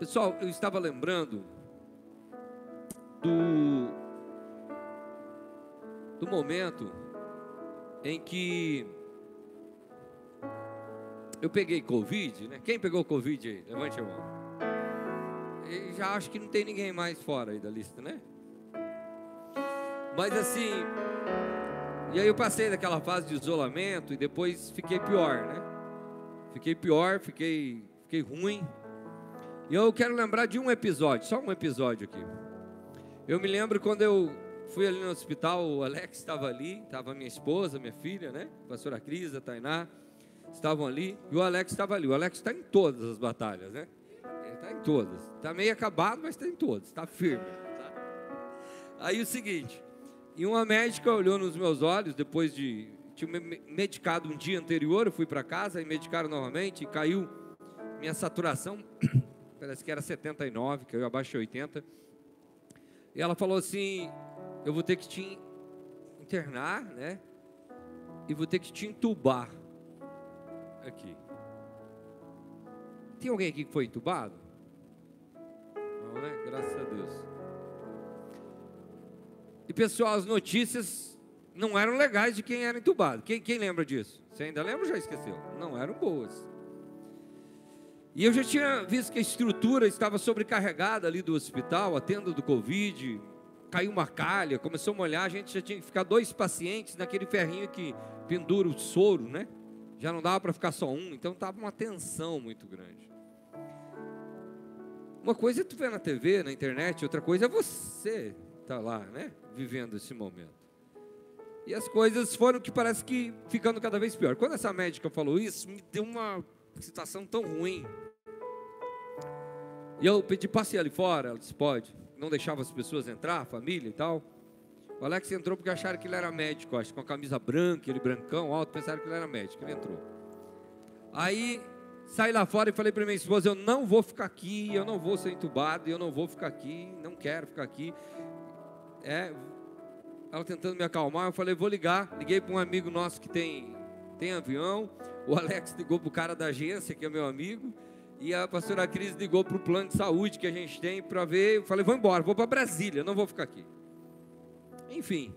Pessoal, eu estava lembrando do, do momento em que eu peguei Covid, né? Quem pegou Covid aí? Levante a mão. E já acho que não tem ninguém mais fora aí da lista, né? Mas assim, e aí eu passei daquela fase de isolamento e depois fiquei pior, né? Fiquei pior, fiquei, fiquei ruim. E eu quero lembrar de um episódio, só um episódio aqui. Eu me lembro quando eu fui ali no hospital, o Alex estava ali, estava minha esposa, minha filha, né? A pastora Cris, a Tainá, estavam ali, e o Alex estava ali. O Alex está em todas as batalhas, né? Ele está em todas. Está meio acabado, mas está em todas, está firme. Tá? Aí o seguinte, e uma médica olhou nos meus olhos, depois de. Tinha medicado um dia anterior, eu fui para casa e medicaram novamente, e caiu minha saturação parece que era 79, que eu abaixo de 80. E ela falou assim: Eu vou ter que te internar, né? E vou ter que te entubar. Aqui. Tem alguém aqui que foi entubado? Não, né? Graças a Deus. E pessoal, as notícias não eram legais de quem era entubado. Quem, quem lembra disso? Você ainda lembra ou já esqueceu? Não eram boas. E eu já tinha visto que a estrutura estava sobrecarregada ali do hospital, a tenda do Covid, caiu uma calha, começou a molhar, a gente já tinha que ficar dois pacientes naquele ferrinho que pendura o soro, né? Já não dava para ficar só um, então estava uma tensão muito grande. Uma coisa é tu ver na TV, na internet, outra coisa é você estar tá lá, né? Vivendo esse momento. E as coisas foram que parece que ficando cada vez pior. Quando essa médica falou isso, me deu uma situação tão ruim. E eu pedi, passe ali fora. Ela disse, pode. Não deixava as pessoas entrar, família e tal. O Alex entrou porque acharam que ele era médico, acho, com a camisa branca, ele brancão, alto, pensaram que ele era médico. Ele entrou. Aí saí lá fora e falei para minha esposa: Eu não vou ficar aqui, eu não vou ser entubado, eu não vou ficar aqui, não quero ficar aqui. É, ela tentando me acalmar, eu falei: Vou ligar. Liguei para um amigo nosso que tem, tem avião. O Alex ligou para o cara da agência, que é meu amigo. E a pastora Cris ligou para o plano de saúde que a gente tem para ver. Eu falei, vou embora, vou para Brasília, não vou ficar aqui. Enfim,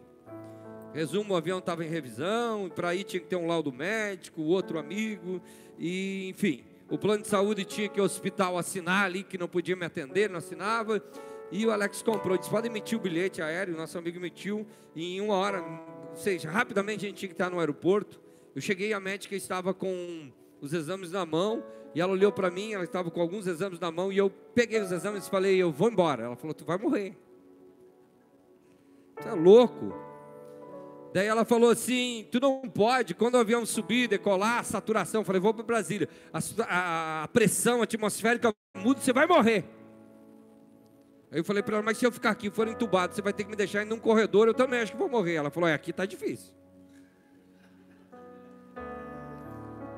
resumo: o avião estava em revisão, para ir tinha que ter um laudo médico, outro amigo, e enfim, o plano de saúde tinha que o hospital assinar ali que não podia me atender, não assinava. E o Alex comprou, disse: pode emitir o bilhete aéreo. Nosso amigo emitiu, e em uma hora, ou seja, rapidamente a gente tinha que estar no aeroporto. Eu cheguei, a médica estava com os exames na mão, e ela olhou para mim, ela estava com alguns exames na mão, e eu peguei os exames e falei, eu vou embora. Ela falou, tu vai morrer. Tu é louco. Daí ela falou assim: Tu não pode, quando o avião subir, decolar, a saturação. Eu falei: Vou para Brasília. A, a, a, pressão atmosférica muda, você vai morrer. Aí eu falei para ela: Mas se eu ficar aqui for entubado, você vai ter que me deixar em um corredor. Eu também acho que vou morrer. Ela falou: É, aqui está difícil.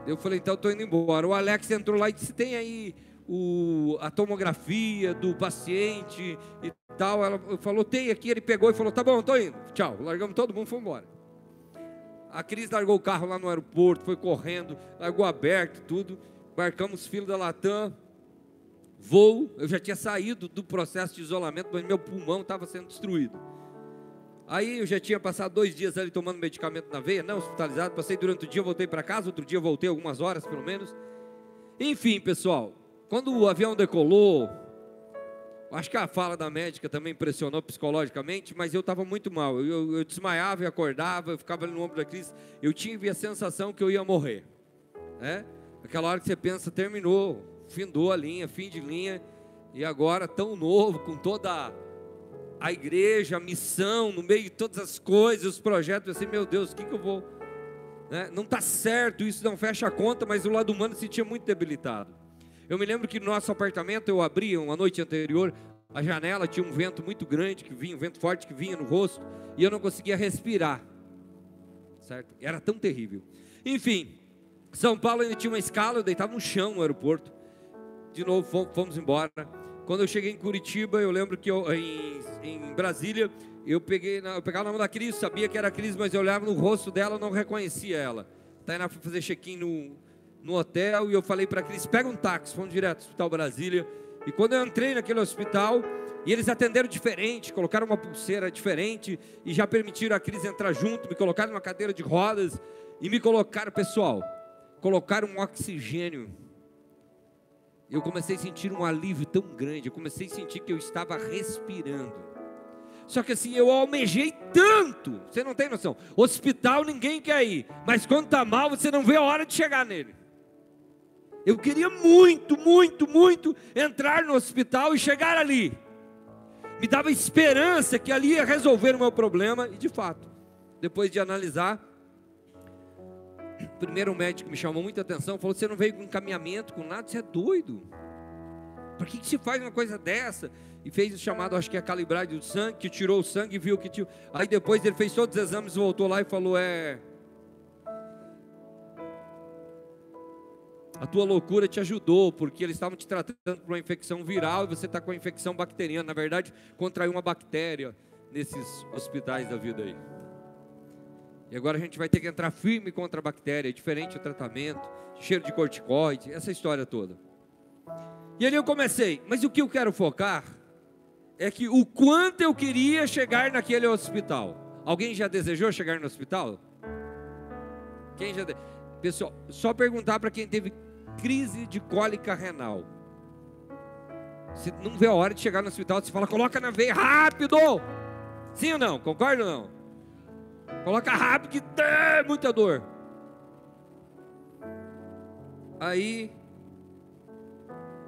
Eu falei, então estou indo embora. O Alex entrou lá e disse: tem aí o, a tomografia do paciente e tal. Ela falou, tem aqui. Ele pegou e falou: tá bom, estou indo. Tchau. Largamos todo mundo foi embora. A Cris largou o carro lá no aeroporto, foi correndo, largou aberto, tudo. Marcamos fila da Latam. Voo, eu já tinha saído do processo de isolamento, mas meu pulmão estava sendo destruído. Aí eu já tinha passado dois dias ali tomando medicamento na veia, não hospitalizado. Passei durante o dia, voltei para casa. Outro dia voltei algumas horas, pelo menos. Enfim, pessoal, quando o avião decolou, acho que a fala da médica também impressionou psicologicamente, mas eu estava muito mal. Eu, eu, eu, desmaiava e acordava, eu ficava no ombro da crise. Eu tive a sensação que eu ia morrer. Né? Aquela hora que você pensa, terminou, findou a linha, fim de linha, e agora tão novo, com toda a igreja, a missão, no meio de todas as coisas, os projetos, assim, meu Deus, o que, que eu vou. Né? Não está certo, isso não fecha a conta, mas o lado humano se sentia muito debilitado. Eu me lembro que no nosso apartamento eu abria uma noite anterior, a janela tinha um vento muito grande que vinha, um vento forte que vinha no rosto, e eu não conseguia respirar. Certo? Era tão terrível. Enfim, São Paulo ainda tinha uma escala, eu deitava no chão no aeroporto. De novo, fomos embora. Quando eu cheguei em Curitiba, eu lembro que eu, em, em Brasília, eu peguei, eu pegava o nome da Cris, sabia que era Cris, mas eu olhava no rosto dela, não reconhecia ela. Tainá foi fazer check-in no, no hotel e eu falei para Cris, pega um táxi, fomos direto ao Hospital Brasília. E quando eu entrei naquele hospital, e eles atenderam diferente, colocaram uma pulseira diferente e já permitiram a Cris entrar junto, me colocaram numa cadeira de rodas e me colocaram, pessoal, colocaram um oxigênio. Eu comecei a sentir um alívio tão grande, eu comecei a sentir que eu estava respirando. Só que assim, eu almejei tanto, você não tem noção. Hospital ninguém quer ir, mas quando está mal, você não vê a hora de chegar nele. Eu queria muito, muito, muito entrar no hospital e chegar ali me dava esperança que ali ia resolver o meu problema, e de fato, depois de analisar, primeiro um médico me chamou muita atenção, falou: Você não veio com encaminhamento, com nada, você é doido. Por que, que se faz uma coisa dessa? E fez o chamado, acho que é a calibragem do sangue, que tirou o sangue e viu que tinha. Aí depois ele fez todos os exames, voltou lá e falou: É, A tua loucura te ajudou, porque eles estavam te tratando por uma infecção viral e você está com a infecção bacteriana. Na verdade, contraiu uma bactéria nesses hospitais da vida aí. E agora a gente vai ter que entrar firme contra a bactéria, diferente o tratamento, cheiro de corticoide, essa história toda. E ali eu comecei, mas o que eu quero focar é que o quanto eu queria chegar naquele hospital. Alguém já desejou chegar no hospital? Quem já de... Pessoal, só perguntar para quem teve crise de cólica renal. Você não vê a hora de chegar no hospital, você fala, coloca na veia rápido. Sim ou não? Concorda ou não? Coloca rápido que tem muita dor. Aí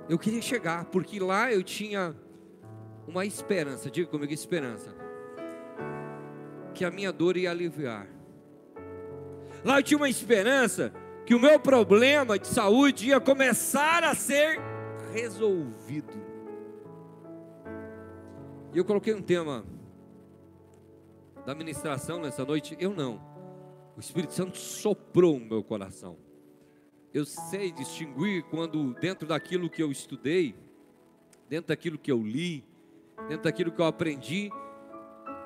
eu queria chegar, porque lá eu tinha uma esperança, diga comigo, esperança. Que a minha dor ia aliviar. Lá eu tinha uma esperança que o meu problema de saúde ia começar a ser resolvido. E eu coloquei um tema da ministração nessa noite, eu não. O Espírito Santo soprou no meu coração. Eu sei distinguir quando dentro daquilo que eu estudei, dentro daquilo que eu li, dentro daquilo que eu aprendi,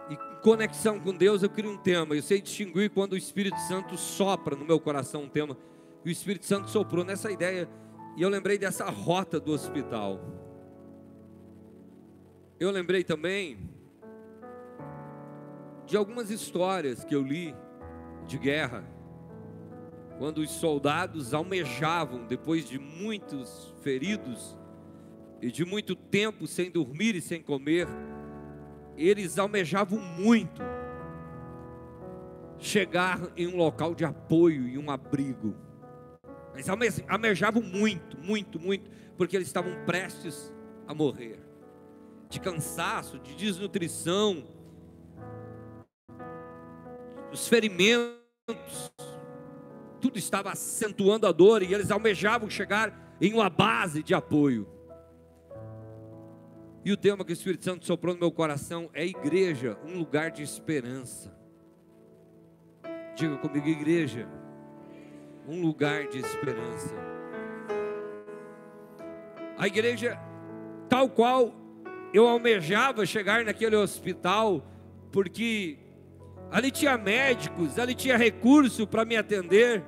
e conexão com Deus, eu crio um tema. Eu sei distinguir quando o Espírito Santo sopra no meu coração um tema e o Espírito Santo soprou nessa ideia. E eu lembrei dessa rota do hospital. Eu lembrei também de algumas histórias que eu li de guerra, quando os soldados almejavam, depois de muitos feridos e de muito tempo sem dormir e sem comer, eles almejavam muito chegar em um local de apoio e um abrigo. Mas almejavam muito, muito, muito, porque eles estavam prestes a morrer de cansaço, de desnutrição, os ferimentos, tudo estava acentuando a dor e eles almejavam chegar em uma base de apoio. E o tema que o Espírito Santo soprou no meu coração é igreja, um lugar de esperança. Diga comigo, igreja um lugar de esperança. A igreja, tal qual eu almejava chegar naquele hospital, porque ali tinha médicos, ali tinha recurso para me atender.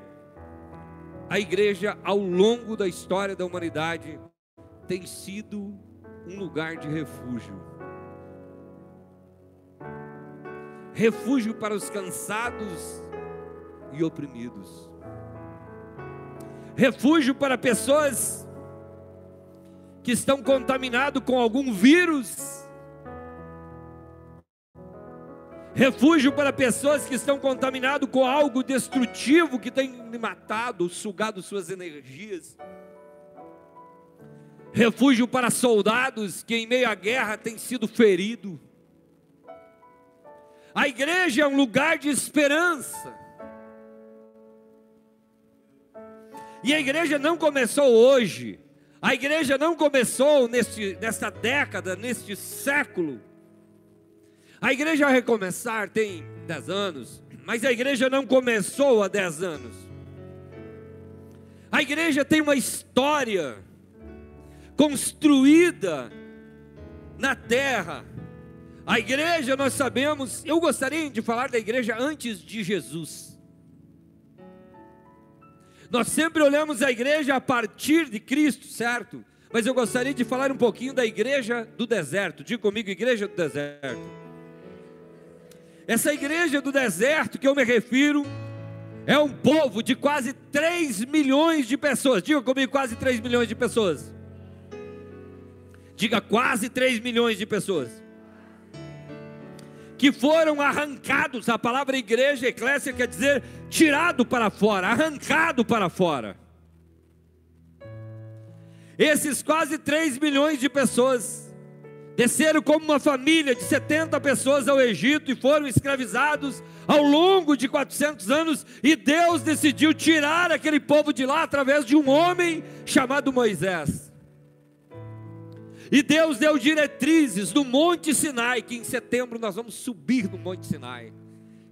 A igreja, ao longo da história da humanidade, tem sido um lugar de refúgio. Refúgio para os cansados e oprimidos refúgio para pessoas que estão contaminadas com algum vírus, refúgio para pessoas que estão contaminadas com algo destrutivo que tem matado, sugado suas energias, refúgio para soldados que em meio à guerra têm sido feridos. A igreja é um lugar de esperança. E a igreja não começou hoje. A igreja não começou neste, nesta década, neste século. A igreja recomeçar tem 10 anos, mas a igreja não começou há 10 anos. A igreja tem uma história construída na terra. A igreja, nós sabemos, eu gostaria de falar da igreja antes de Jesus. Nós sempre olhamos a igreja a partir de Cristo, certo? Mas eu gostaria de falar um pouquinho da igreja do deserto. Diga comigo, igreja do deserto. Essa igreja do deserto que eu me refiro é um povo de quase 3 milhões de pessoas. Diga comigo, quase 3 milhões de pessoas. Diga quase 3 milhões de pessoas que foram arrancados, a palavra igreja, eclésia quer dizer tirado para fora, arrancado para fora. Esses quase 3 milhões de pessoas desceram como uma família de 70 pessoas ao Egito e foram escravizados ao longo de 400 anos, e Deus decidiu tirar aquele povo de lá através de um homem chamado Moisés. E Deus deu diretrizes no Monte Sinai, que em setembro nós vamos subir no Monte Sinai.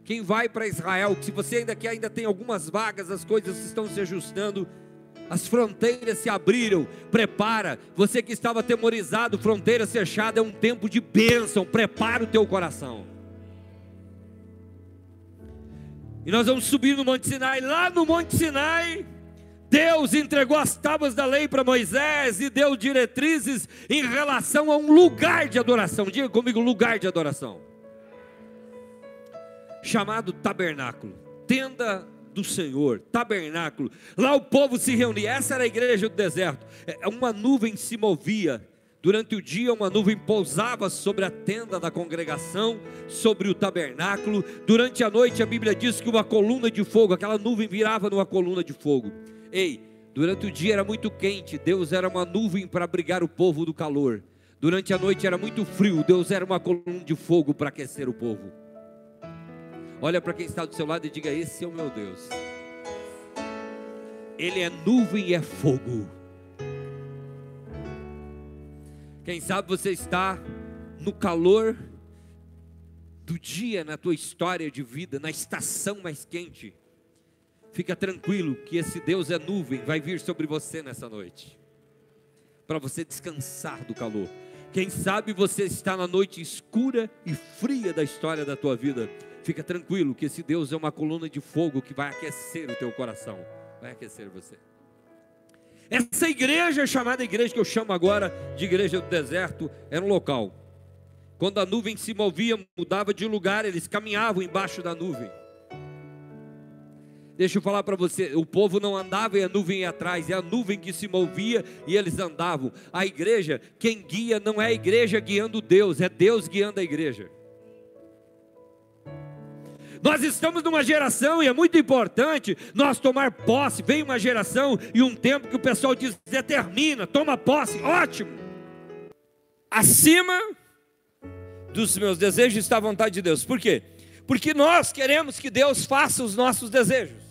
Quem vai para Israel, se você ainda que ainda tem algumas vagas, as coisas estão se ajustando, as fronteiras se abriram, prepara. Você que estava atemorizado, fronteira fechada, é um tempo de bênção, prepara o teu coração. E nós vamos subir no Monte Sinai, lá no Monte Sinai, Deus entregou as tábuas da lei para Moisés e deu diretrizes em relação a um lugar de adoração. Diga comigo, lugar de adoração. Chamado tabernáculo, tenda do Senhor, tabernáculo. Lá o povo se reunia. Essa era a igreja do deserto. É, uma nuvem se movia. Durante o dia, uma nuvem pousava sobre a tenda da congregação, sobre o tabernáculo. Durante a noite, a Bíblia diz que uma coluna de fogo, aquela nuvem virava numa coluna de fogo. Ei, durante o dia era muito quente, Deus era uma nuvem para abrigar o povo do calor. Durante a noite era muito frio, Deus era uma coluna de fogo para aquecer o povo. Olha para quem está do seu lado e diga: Esse é o meu Deus. Ele é nuvem e é fogo. Quem sabe você está no calor do dia na tua história de vida, na estação mais quente. Fica tranquilo que esse Deus é nuvem, vai vir sobre você nessa noite, para você descansar do calor. Quem sabe você está na noite escura e fria da história da tua vida. Fica tranquilo que esse Deus é uma coluna de fogo que vai aquecer o teu coração, vai aquecer você. Essa igreja chamada igreja que eu chamo agora de igreja do deserto era um local. Quando a nuvem se movia, mudava de lugar, eles caminhavam embaixo da nuvem. Deixa eu falar para você: o povo não andava e a nuvem ia atrás, é a nuvem que se movia e eles andavam. A igreja, quem guia não é a igreja guiando Deus, é Deus guiando a igreja. Nós estamos numa geração e é muito importante nós tomar posse. Vem uma geração e um tempo que o pessoal diz: determina, toma posse, ótimo. Acima dos meus desejos está a vontade de Deus. Por quê? Porque nós queremos que Deus faça os nossos desejos.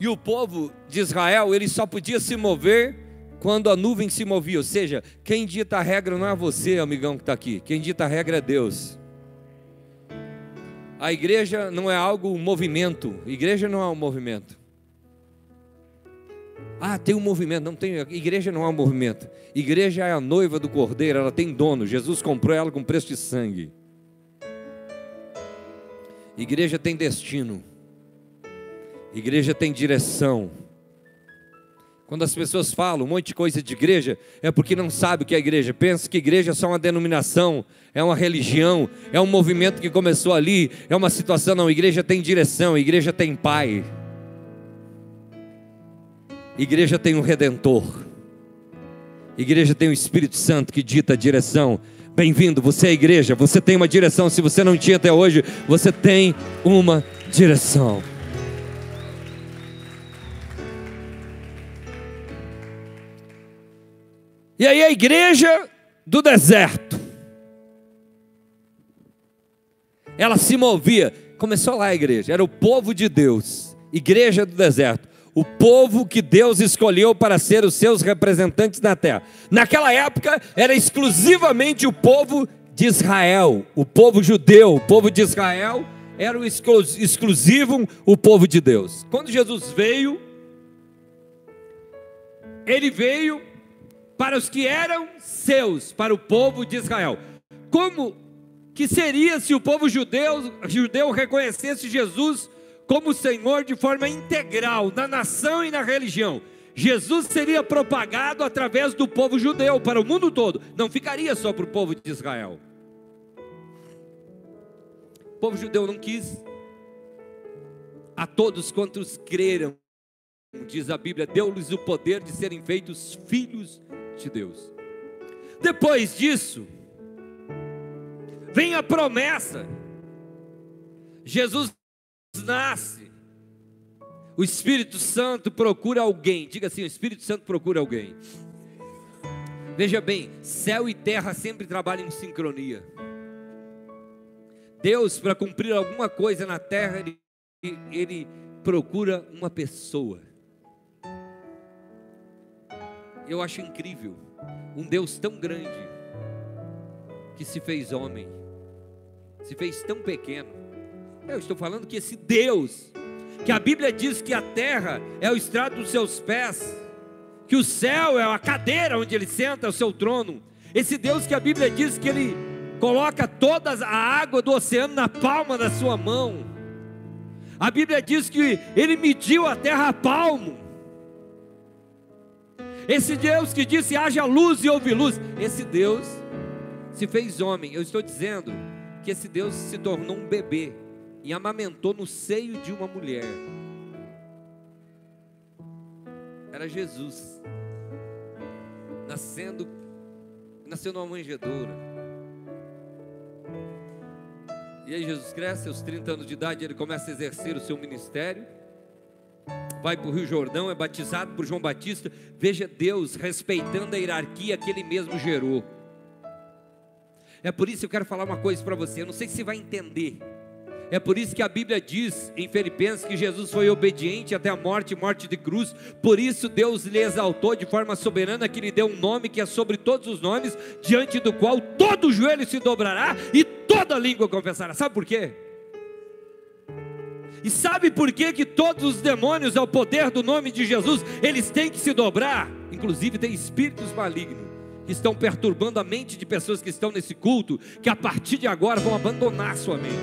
E o povo de Israel, ele só podia se mover quando a nuvem se movia. Ou seja, quem dita a regra não é você, amigão que está aqui. Quem dita a regra é Deus. A igreja não é algo, um movimento. Igreja não é um movimento. Ah, tem um movimento. Não tem. Igreja não é um movimento. Igreja é a noiva do cordeiro. Ela tem dono. Jesus comprou ela com preço de sangue. Igreja tem destino. Igreja tem direção. Quando as pessoas falam um monte de coisa de igreja, é porque não sabe o que é igreja. Pensa que igreja é só uma denominação, é uma religião, é um movimento que começou ali, é uma situação. Não, igreja tem direção, igreja tem pai. Igreja tem um redentor. Igreja tem o Espírito Santo que dita a direção. Bem-vindo, você é igreja, você tem uma direção. Se você não tinha até hoje, você tem uma direção. E aí a igreja do deserto. Ela se movia. Começou lá a igreja, era o povo de Deus, igreja do deserto. O povo que Deus escolheu para ser os seus representantes na terra. Naquela época era exclusivamente o povo de Israel, o povo judeu, o povo de Israel era o exclusivo o povo de Deus. Quando Jesus veio, ele veio para os que eram seus, para o povo de Israel. Como que seria se o povo judeu, judeu reconhecesse Jesus como Senhor de forma integral, na nação e na religião? Jesus seria propagado através do povo judeu para o mundo todo, não ficaria só para o povo de Israel. O povo judeu não quis. A todos quantos creram, diz a Bíblia, deu-lhes o poder de serem feitos filhos de Deus. Depois disso, vem a promessa. Jesus nasce. O Espírito Santo procura alguém. Diga assim: o Espírito Santo procura alguém. Veja bem, céu e terra sempre trabalham em sincronia. Deus, para cumprir alguma coisa na terra, ele, ele procura uma pessoa. Eu acho incrível um Deus tão grande que se fez homem, se fez tão pequeno. Eu estou falando que esse Deus, que a Bíblia diz que a terra é o estrado dos seus pés, que o céu é a cadeira onde ele senta, o seu trono. Esse Deus que a Bíblia diz que ele coloca toda a água do oceano na palma da sua mão. A Bíblia diz que ele mediu a terra a palmo. Esse Deus que disse haja luz e houve luz, esse Deus se fez homem. Eu estou dizendo que esse Deus se tornou um bebê e amamentou no seio de uma mulher. Era Jesus nascendo nasceu numa manjedoura. E aí Jesus cresce, aos 30 anos de idade, ele começa a exercer o seu ministério vai para o Rio Jordão, é batizado por João Batista. Veja Deus respeitando a hierarquia que ele mesmo gerou. É por isso que eu quero falar uma coisa para você, eu não sei se você vai entender. É por isso que a Bíblia diz em Filipenses que Jesus foi obediente até a morte, morte de cruz. Por isso Deus lhe exaltou de forma soberana, que lhe deu um nome que é sobre todos os nomes, diante do qual todo joelho se dobrará e toda língua confessará. Sabe por quê? E sabe por que, que todos os demônios, ao poder do nome de Jesus, eles têm que se dobrar? Inclusive, tem espíritos malignos que estão perturbando a mente de pessoas que estão nesse culto, que a partir de agora vão abandonar sua mente.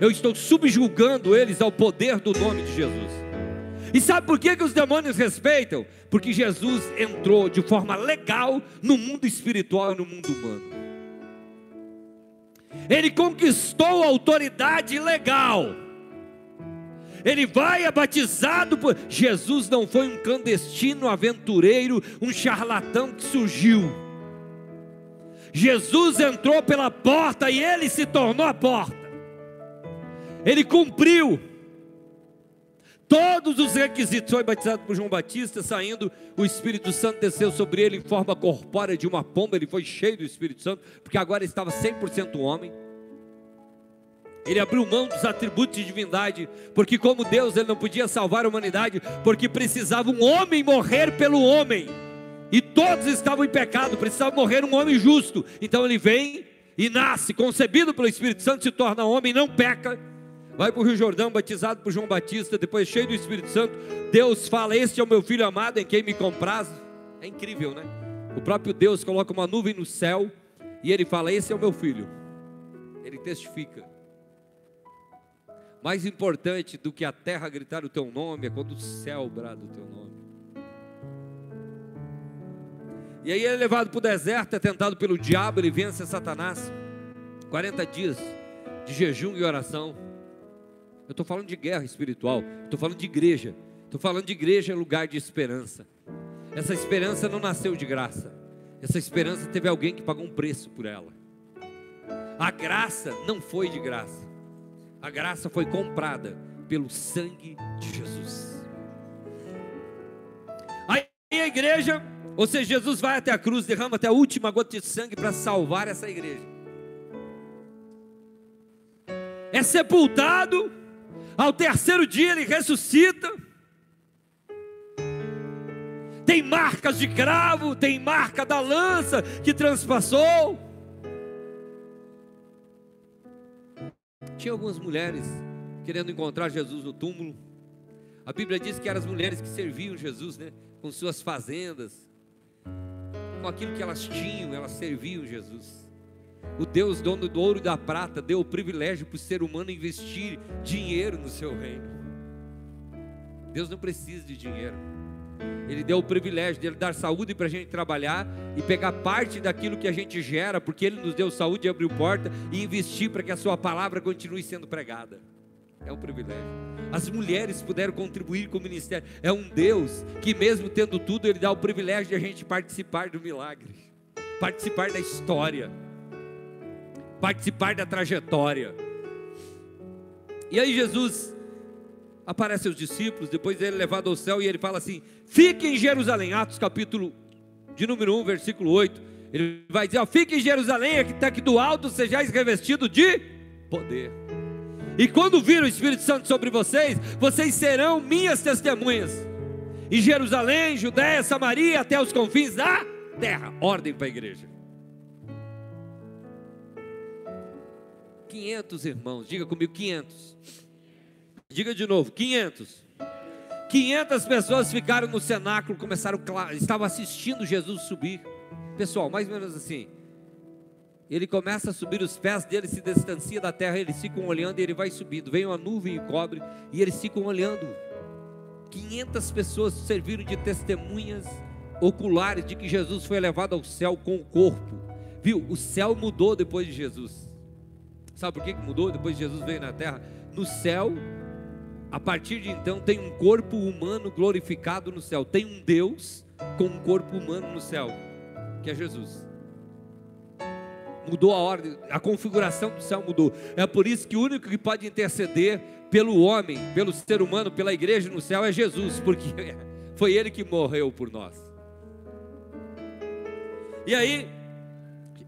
Eu estou subjugando eles ao poder do nome de Jesus. E sabe por que, que os demônios respeitam? Porque Jesus entrou de forma legal no mundo espiritual e no mundo humano. Ele conquistou a autoridade legal ele vai é batizado por. Jesus não foi um clandestino aventureiro, um charlatão que surgiu. Jesus entrou pela porta e ele se tornou a porta. Ele cumpriu todos os requisitos. Foi batizado por João Batista, saindo, o Espírito Santo desceu sobre ele em forma corpórea de uma pomba. Ele foi cheio do Espírito Santo, porque agora estava 100% homem. Ele abriu mão dos atributos de divindade, porque como Deus ele não podia salvar a humanidade, porque precisava um homem morrer pelo homem. E todos estavam em pecado, precisava morrer um homem justo. Então ele vem e nasce, concebido pelo Espírito Santo, se torna homem, não peca. Vai para o Rio Jordão, batizado por João Batista, depois cheio do Espírito Santo. Deus fala: Este é o meu filho amado em quem me compraz. É incrível, né? O próprio Deus coloca uma nuvem no céu e ele fala: Esse é o meu filho. Ele testifica. Mais importante do que a terra gritar o teu nome é quando o céu brada o teu nome. E aí ele é levado para o deserto, é tentado pelo diabo, ele vence Satanás. 40 dias de jejum e oração. Eu estou falando de guerra espiritual, estou falando de igreja, estou falando de igreja lugar de esperança. Essa esperança não nasceu de graça, essa esperança teve alguém que pagou um preço por ela. A graça não foi de graça. A graça foi comprada pelo sangue de Jesus. Aí a igreja, ou seja, Jesus vai até a cruz, derrama até a última gota de sangue para salvar essa igreja. É sepultado, ao terceiro dia ele ressuscita. Tem marcas de cravo, tem marca da lança que transpassou. Tinha algumas mulheres querendo encontrar Jesus no túmulo. A Bíblia diz que eram as mulheres que serviam Jesus, né? Com suas fazendas, com aquilo que elas tinham, elas serviam Jesus. O Deus dono do ouro e da prata deu o privilégio para o ser humano investir dinheiro no seu reino. Deus não precisa de dinheiro. Ele deu o privilégio de dar saúde para a gente trabalhar e pegar parte daquilo que a gente gera, porque Ele nos deu saúde e abriu porta, e investir para que a Sua palavra continue sendo pregada. É um privilégio. As mulheres puderam contribuir com o ministério. É um Deus que, mesmo tendo tudo, Ele dá o privilégio de a gente participar do milagre, participar da história, participar da trajetória. E aí, Jesus aparece aos discípulos, depois ele é levado ao céu e ele fala assim: Fique em Jerusalém, Atos capítulo de número 1, versículo 8. Ele vai dizer: Fique em Jerusalém, que está aqui do alto, sejais revestido de poder. E quando vir o Espírito Santo sobre vocês, vocês serão minhas testemunhas. Em Jerusalém, Judéia, Samaria, até os confins da terra. Ordem para a igreja. 500 irmãos, diga comigo 500. Diga de novo, 500. 500 pessoas ficaram no cenáculo, começaram, estavam assistindo Jesus subir. Pessoal, mais ou menos assim. Ele começa a subir, os pés dele se distancia da terra, eles ficam olhando e ele vai subindo. Vem uma nuvem e cobre e eles ficam olhando. 500 pessoas serviram de testemunhas oculares de que Jesus foi levado ao céu com o corpo. Viu? O céu mudou depois de Jesus. Sabe por que mudou depois de Jesus veio na terra? No céu a partir de então tem um corpo humano glorificado no céu. Tem um Deus com um corpo humano no céu, que é Jesus. Mudou a ordem, a configuração do céu mudou. É por isso que o único que pode interceder pelo homem, pelo ser humano, pela igreja no céu é Jesus, porque foi ele que morreu por nós. E aí,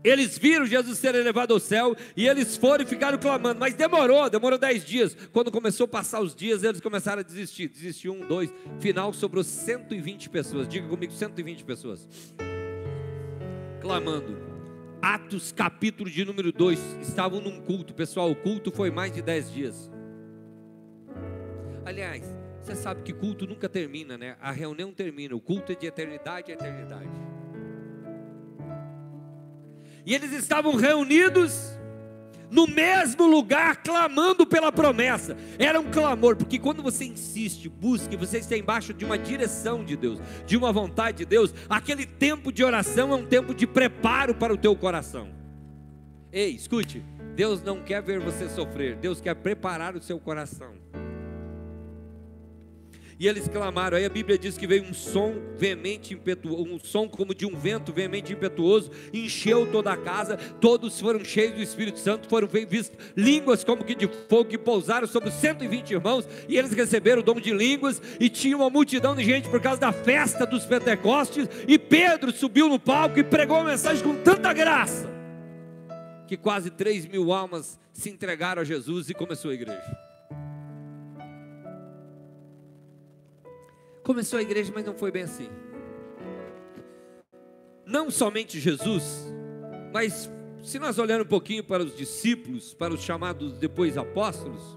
eles viram Jesus ser elevado ao céu e eles foram e ficaram clamando, mas demorou, demorou dez dias. Quando começou a passar os dias, eles começaram a desistir. Desistiu um, dois, final sobrou 120 pessoas. Diga comigo, 120 pessoas. Clamando. Atos capítulo de número 2, estavam num culto, pessoal. O culto foi mais de dez dias. Aliás, você sabe que culto nunca termina, né? A reunião termina, o culto é de eternidade a eternidade. E eles estavam reunidos no mesmo lugar, clamando pela promessa. Era um clamor, porque quando você insiste, busca, você está embaixo de uma direção de Deus, de uma vontade de Deus, aquele tempo de oração é um tempo de preparo para o teu coração. Ei, escute, Deus não quer ver você sofrer, Deus quer preparar o seu coração e eles clamaram. Aí a Bíblia diz que veio um som veemente, impetuoso, um som como de um vento veemente impetuoso, encheu toda a casa, todos foram cheios do Espírito Santo, foram vistos línguas como que de fogo que pousaram sobre os 120 irmãos, e eles receberam o dom de línguas, e tinha uma multidão de gente por causa da festa dos Pentecostes, e Pedro subiu no palco e pregou uma mensagem com tanta graça, que quase 3 mil almas se entregaram a Jesus e começou a igreja. Começou a igreja, mas não foi bem assim. Não somente Jesus, mas se nós olharmos um pouquinho para os discípulos, para os chamados depois apóstolos,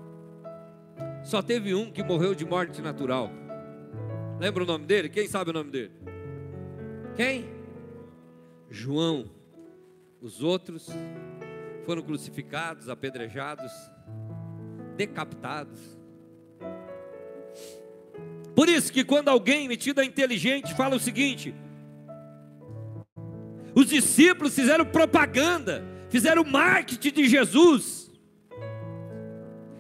só teve um que morreu de morte natural. Lembra o nome dele? Quem sabe o nome dele? Quem? João. Os outros foram crucificados, apedrejados, decapitados. Por isso que quando alguém metido a inteligente fala o seguinte: os discípulos fizeram propaganda, fizeram marketing de Jesus,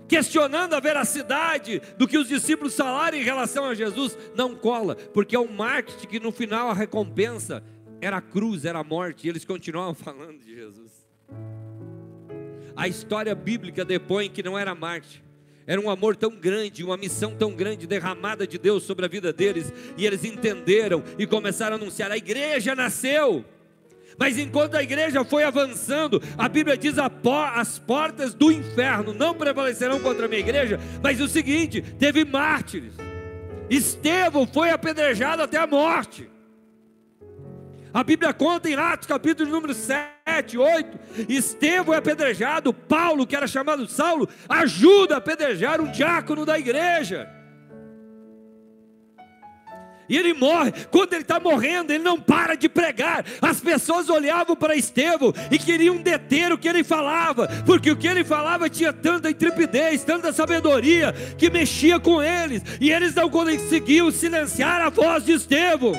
questionando a veracidade do que os discípulos falaram em relação a Jesus, não cola, porque é um marketing que no final a recompensa era a cruz, era a morte, e eles continuavam falando de Jesus. A história bíblica depõe que não era marketing, era um amor tão grande, uma missão tão grande derramada de Deus sobre a vida deles, e eles entenderam e começaram a anunciar: a igreja nasceu. Mas enquanto a igreja foi avançando, a Bíblia diz: as portas do inferno não prevalecerão contra a minha igreja. Mas o seguinte: teve mártires. Estevão foi apedrejado até a morte. A Bíblia conta em Atos, capítulo número 7, 8, Estevão é apedrejado, Paulo, que era chamado Saulo, ajuda a apedrejar um diácono da igreja. e ele morre. Quando ele está morrendo, ele não para de pregar. As pessoas olhavam para Estevão e queriam deter o que ele falava, porque o que ele falava tinha tanta intrepidez, tanta sabedoria, que mexia com eles, e eles não conseguiam silenciar a voz de Estevão.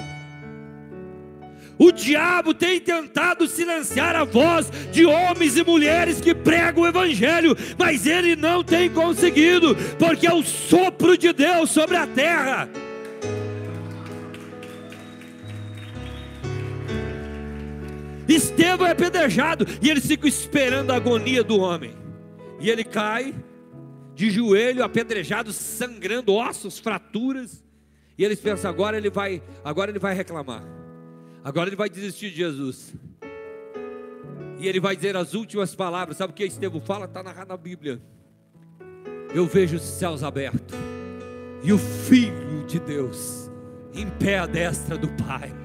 O diabo tem tentado silenciar a voz de homens e mulheres que pregam o Evangelho, mas ele não tem conseguido, porque é o sopro de Deus sobre a terra. Estevão é apedrejado e eles ficam esperando a agonia do homem, e ele cai de joelho, apedrejado, sangrando ossos, fraturas, e eles pensam agora ele vai, agora ele vai reclamar. Agora ele vai desistir de Jesus. E ele vai dizer as últimas palavras. Sabe o que Estevão fala? Está narrado na Bíblia. Eu vejo os céus abertos e o Filho de Deus em pé à destra do Pai.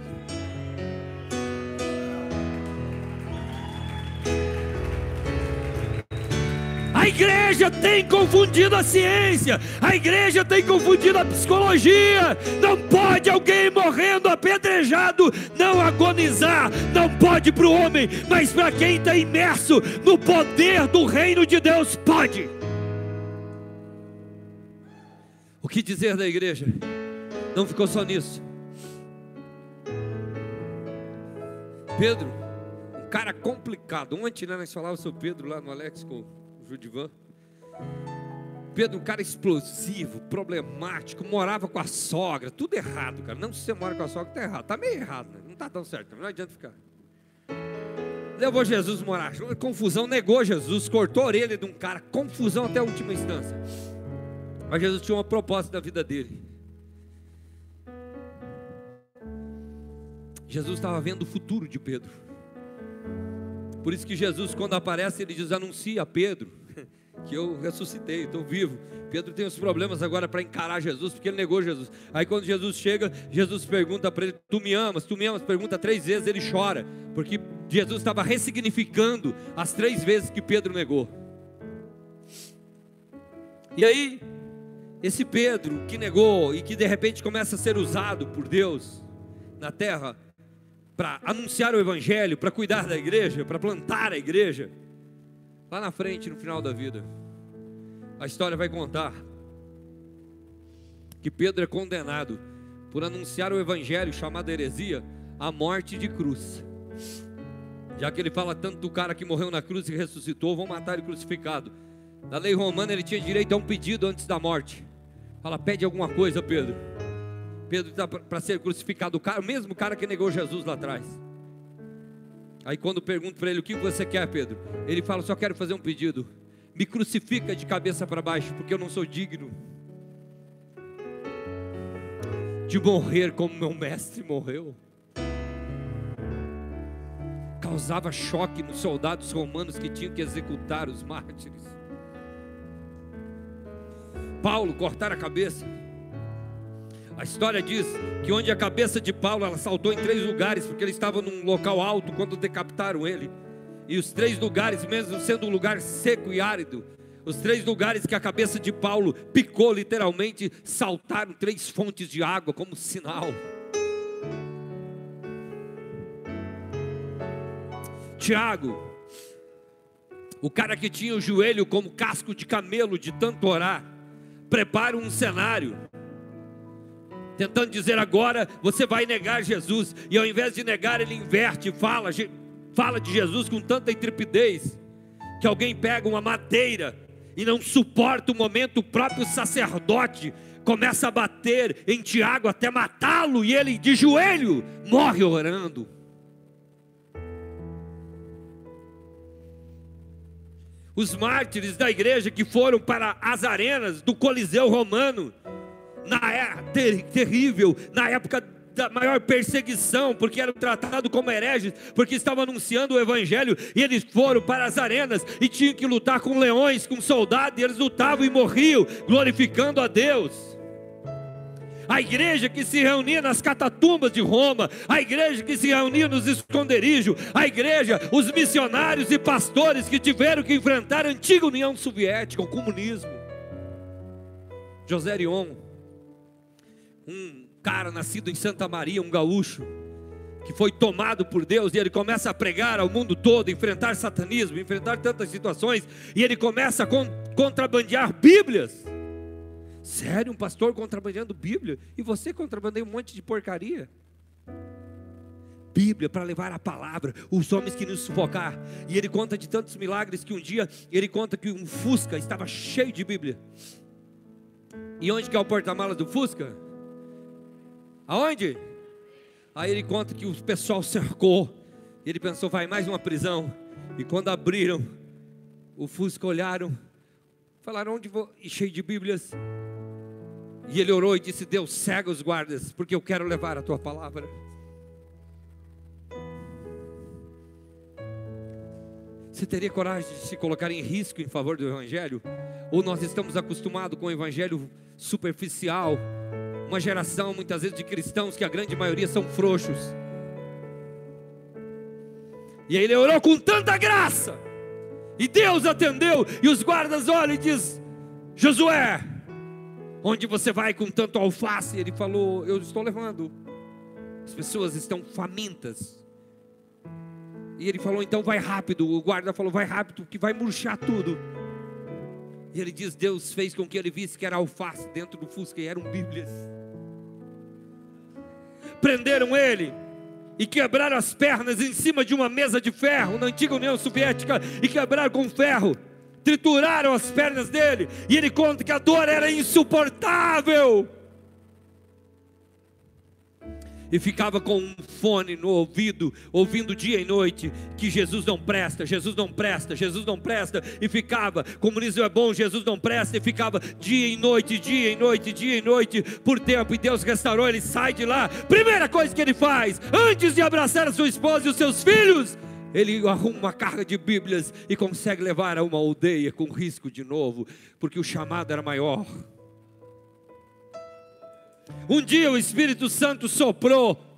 A igreja tem confundido a ciência, a igreja tem confundido a psicologia. Não pode alguém morrendo apedrejado não agonizar, não pode para o homem, mas para quem está imerso no poder do reino de Deus, pode. O que dizer da igreja? Não ficou só nisso. Pedro, um cara complicado. Ontem né, nós falávamos sobre Pedro lá no Alex com Judivan. Pedro, um cara explosivo, problemático, morava com a sogra, tudo errado, cara. Não se você mora com a sogra, tá errado. Tá meio errado, né? Não tá tão certo, não adianta ficar. Levou Jesus morar, confusão, negou Jesus, cortou a orelha de um cara, confusão até a última instância. Mas Jesus tinha uma proposta da vida dele. Jesus estava vendo o futuro de Pedro. Por isso que Jesus, quando aparece, ele diz: anuncia a Pedro que eu ressuscitei, estou vivo. Pedro tem os problemas agora para encarar Jesus, porque ele negou Jesus. Aí quando Jesus chega, Jesus pergunta para ele: Tu me amas? Tu me amas? Pergunta três vezes, ele chora, porque Jesus estava ressignificando as três vezes que Pedro negou. E aí, esse Pedro que negou e que de repente começa a ser usado por Deus na terra, para anunciar o Evangelho, para cuidar da igreja, para plantar a igreja. Lá na frente, no final da vida, a história vai contar que Pedro é condenado por anunciar o Evangelho chamado heresia à morte de cruz. Já que ele fala tanto do cara que morreu na cruz e ressuscitou, vão matar ele crucificado. Na lei romana ele tinha direito a um pedido antes da morte. Fala, pede alguma coisa, Pedro. Pedro está para ser crucificado, o, cara, o mesmo cara que negou Jesus lá atrás. Aí quando pergunto para ele o que você quer, Pedro, ele fala: só quero fazer um pedido. Me crucifica de cabeça para baixo, porque eu não sou digno de morrer como meu mestre morreu. Causava choque nos soldados romanos que tinham que executar os mártires. Paulo cortar a cabeça. A história diz que onde a cabeça de Paulo ela saltou em três lugares, porque ele estava num local alto quando decapitaram ele. E os três lugares, mesmo sendo um lugar seco e árido, os três lugares que a cabeça de Paulo picou literalmente, saltaram três fontes de água como sinal. Tiago, o cara que tinha o joelho como casco de camelo de tanto orar, prepara um cenário tentando dizer agora você vai negar Jesus, e ao invés de negar, ele inverte, fala, fala de Jesus com tanta intrepidez, que alguém pega uma madeira e não suporta o momento, o próprio sacerdote começa a bater em Tiago até matá-lo, e ele de joelho morre orando. Os mártires da igreja que foram para as arenas do Coliseu Romano, na era ter, terrível, na época da maior perseguição, porque eram tratados como hereges, porque estavam anunciando o evangelho, e eles foram para as arenas e tinham que lutar com leões, com soldados, e eles lutavam e morriam, glorificando a Deus. A igreja que se reunia nas catatumbas de Roma, a igreja que se reunia nos esconderijos, a igreja, os missionários e pastores que tiveram que enfrentar a antiga União Soviética, o comunismo. José Rion, um cara nascido em Santa Maria, um gaúcho, que foi tomado por Deus, e ele começa a pregar ao mundo todo, enfrentar satanismo, enfrentar tantas situações, e ele começa a contrabandear Bíblias. Sério, um pastor contrabandeando Bíblia? E você contrabandeia um monte de porcaria? Bíblia para levar a palavra, os homens que nos sufocar. E ele conta de tantos milagres que um dia ele conta que um Fusca estava cheio de Bíblia. E onde que é o porta-malas do Fusca? Aonde? Aí ele conta que o pessoal cercou. Ele pensou, vai mais uma prisão. E quando abriram o Fusca, olharam, falaram onde vou, e cheio de Bíblias. E ele orou e disse: Deus, cega os guardas, porque eu quero levar a tua palavra. Você teria coragem de se colocar em risco em favor do Evangelho? Ou nós estamos acostumados com o Evangelho superficial? Uma geração, muitas vezes, de cristãos que a grande maioria são frouxos. E ele orou com tanta graça. E Deus atendeu. E os guardas olham e diz: Josué, onde você vai com tanto alface? Ele falou: Eu estou levando. As pessoas estão famintas. E ele falou: então vai rápido. O guarda falou: vai rápido, que vai murchar tudo. E ele diz: Deus fez com que ele visse que era alface dentro do Fusca e eram Bíblias. Prenderam ele e quebraram as pernas em cima de uma mesa de ferro na antiga União Soviética e quebraram com ferro. Trituraram as pernas dele e ele conta que a dor era insuportável. E ficava com um fone no ouvido, ouvindo dia e noite que Jesus não presta, Jesus não presta, Jesus não presta, e ficava, comunismo é bom, Jesus não presta, e ficava dia e noite, dia e noite, dia e noite, por tempo, e Deus restaurou, ele sai de lá. Primeira coisa que ele faz, antes de abraçar a sua esposa e os seus filhos, ele arruma uma carga de Bíblias e consegue levar a uma aldeia com risco de novo, porque o chamado era maior. Um dia o Espírito Santo soprou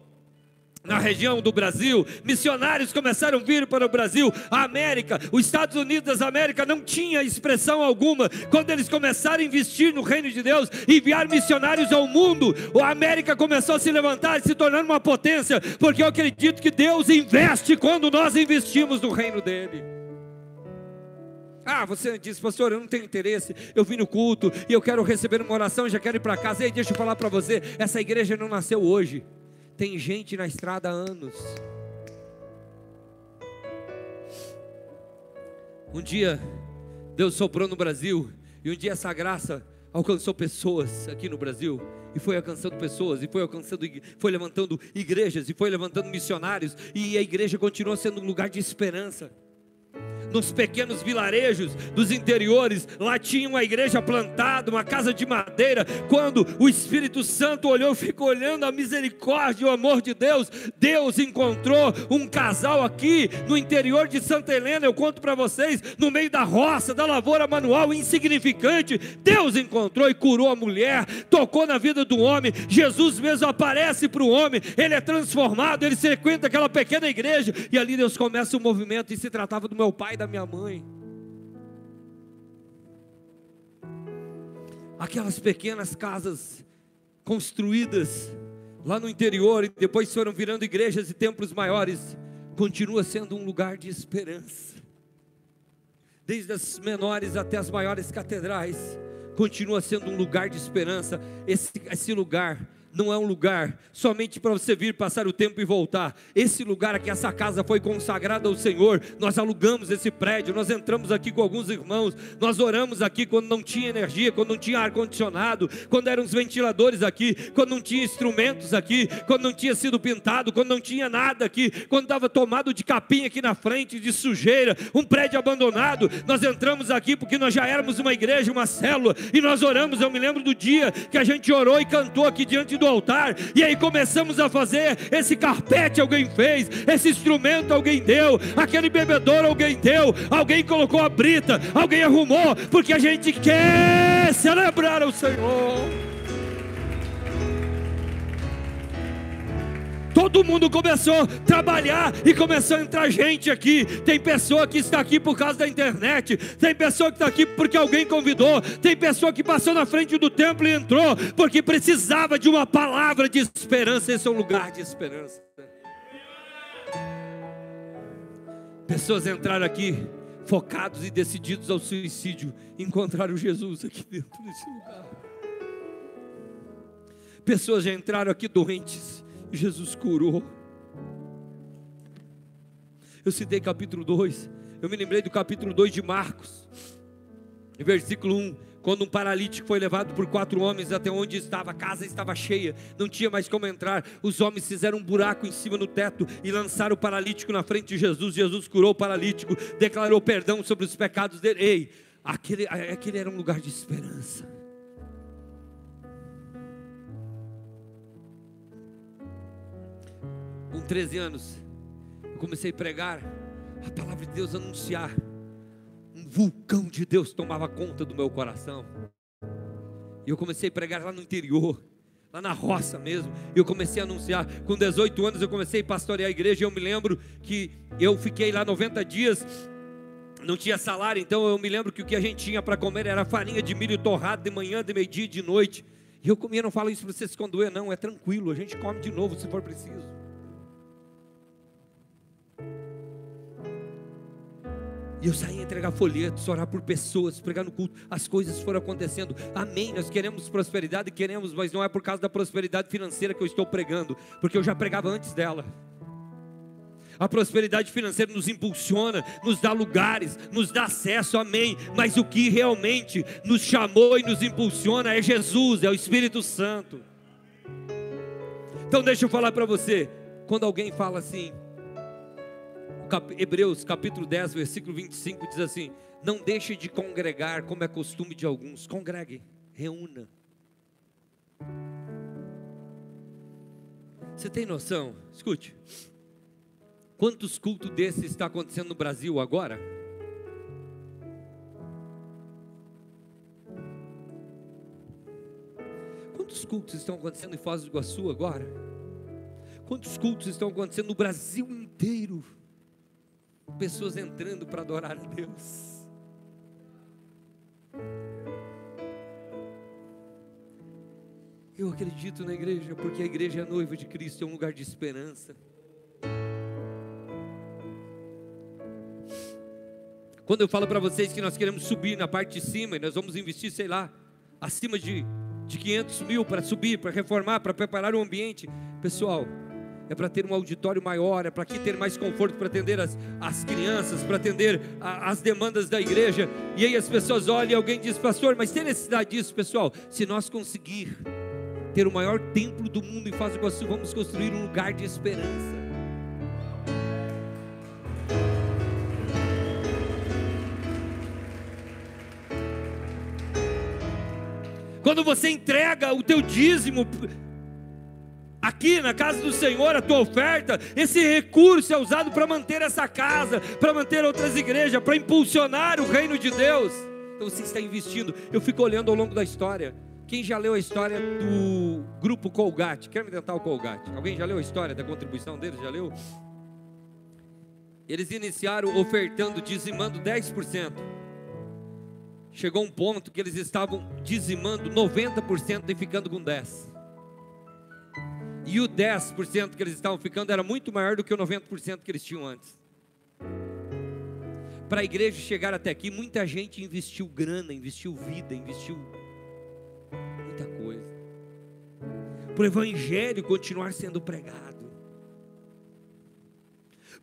na região do Brasil, missionários começaram a vir para o Brasil, a América, os Estados Unidos da América não tinha expressão alguma. Quando eles começaram a investir no reino de Deus, enviar missionários ao mundo, a América começou a se levantar, se tornando uma potência, porque eu acredito que Deus investe quando nós investimos no reino dele. Ah, você diz, pastor, eu não tenho interesse, eu vim no culto e eu quero receber uma oração, já quero ir para casa. Ei, deixa eu falar para você, essa igreja não nasceu hoje. Tem gente na estrada há anos. Um dia Deus soprou no Brasil e um dia essa graça alcançou pessoas aqui no Brasil e foi alcançando pessoas, e foi alcançando, foi levantando igrejas, e foi levantando missionários, e a igreja continua sendo um lugar de esperança nos pequenos vilarejos dos interiores, lá tinha uma igreja plantada, uma casa de madeira. Quando o Espírito Santo olhou, ficou olhando a misericórdia e o amor de Deus, Deus encontrou um casal aqui no interior de Santa Helena. Eu conto para vocês, no meio da roça, da lavoura manual insignificante, Deus encontrou e curou a mulher, tocou na vida do homem. Jesus mesmo aparece para o homem, ele é transformado, ele frequenta aquela pequena igreja e ali Deus começa o movimento. E se tratava do meu pai da minha mãe. Aquelas pequenas casas construídas lá no interior e depois foram virando igrejas e templos maiores, continua sendo um lugar de esperança. Desde as menores até as maiores catedrais, continua sendo um lugar de esperança. Esse, esse lugar não é um lugar somente para você vir passar o tempo e voltar. Esse lugar aqui, essa casa foi consagrada ao Senhor. Nós alugamos esse prédio, nós entramos aqui com alguns irmãos, nós oramos aqui quando não tinha energia, quando não tinha ar condicionado, quando eram os ventiladores aqui, quando não tinha instrumentos aqui, quando não tinha sido pintado, quando não tinha nada aqui, quando estava tomado de capim aqui na frente, de sujeira, um prédio abandonado. Nós entramos aqui porque nós já éramos uma igreja, uma célula, e nós oramos. Eu me lembro do dia que a gente orou e cantou aqui diante do altar, e aí começamos a fazer. Esse carpete alguém fez, esse instrumento alguém deu, aquele bebedouro alguém deu, alguém colocou a brita, alguém arrumou, porque a gente quer celebrar o Senhor. Todo mundo começou a trabalhar e começou a entrar gente aqui. Tem pessoa que está aqui por causa da internet. Tem pessoa que está aqui porque alguém convidou. Tem pessoa que passou na frente do templo e entrou porque precisava de uma palavra de esperança. Esse é um lugar de esperança. Pessoas entraram aqui focados e decididos ao suicídio, encontraram Jesus aqui dentro desse lugar. Pessoas já entraram aqui doentes, Jesus curou. Eu citei capítulo 2, eu me lembrei do capítulo 2 de Marcos, versículo 1 quando um paralítico foi levado por quatro homens até onde estava, a casa estava cheia, não tinha mais como entrar. Os homens fizeram um buraco em cima no teto e lançaram o paralítico na frente de Jesus. Jesus curou o paralítico, declarou perdão sobre os pecados dele. Ei, aquele, aquele era um lugar de esperança. Com 13 anos, eu comecei a pregar a palavra de Deus, anunciar vulcão de Deus tomava conta do meu coração. E eu comecei a pregar lá no interior, lá na roça mesmo. E eu comecei a anunciar. Com 18 anos eu comecei a pastorear a igreja. Eu me lembro que eu fiquei lá 90 dias. Não tinha salário, então eu me lembro que o que a gente tinha para comer era farinha de milho torrado de manhã, de meio-dia e de noite. E eu comia, não falo isso para vocês quando doer, não, é tranquilo, a gente come de novo se for preciso. E eu saí a entregar folhetos, orar por pessoas, pregar no culto. As coisas foram acontecendo. Amém. Nós queremos prosperidade, queremos, mas não é por causa da prosperidade financeira que eu estou pregando, porque eu já pregava antes dela. A prosperidade financeira nos impulsiona, nos dá lugares, nos dá acesso, amém. Mas o que realmente nos chamou e nos impulsiona é Jesus, é o Espírito Santo. Então deixa eu falar para você, quando alguém fala assim, cap, Hebreus capítulo 10, versículo 25 diz assim: Não deixe de congregar, como é costume de alguns. Congregue, reúna. Você tem noção? Escute. Quantos cultos desses está acontecendo no Brasil agora? Quantos cultos estão acontecendo em Foz do Iguaçu agora? Quantos cultos estão acontecendo no Brasil inteiro? Pessoas entrando para adorar a Deus. Eu acredito na igreja, porque a igreja é noiva de Cristo, é um lugar de esperança. Quando eu falo para vocês que nós queremos subir na parte de cima, e nós vamos investir, sei lá, acima de, de 500 mil para subir, para reformar, para preparar o ambiente, pessoal, é para ter um auditório maior, é para aqui ter mais conforto para atender as, as crianças, para atender a, as demandas da igreja. E aí as pessoas olham e alguém diz, pastor, mas tem necessidade disso, pessoal? Se nós conseguir ter o maior templo do mundo em Foz do Iguaçu, vamos construir um lugar de esperança. Quando você entrega o teu dízimo aqui na casa do Senhor, a tua oferta, esse recurso é usado para manter essa casa, para manter outras igrejas, para impulsionar o reino de Deus. Então você está investindo. Eu fico olhando ao longo da história. Quem já leu a história do grupo Colgate? Quer me tentar o Colgate? Alguém já leu a história da contribuição deles? Já leu? Eles iniciaram ofertando, dizimando 10%. Chegou um ponto que eles estavam dizimando 90% e ficando com 10% e o 10% que eles estavam ficando era muito maior do que o 90% que eles tinham antes. Para a igreja chegar até aqui, muita gente investiu grana, investiu vida, investiu muita coisa. Para o evangelho continuar sendo pregado,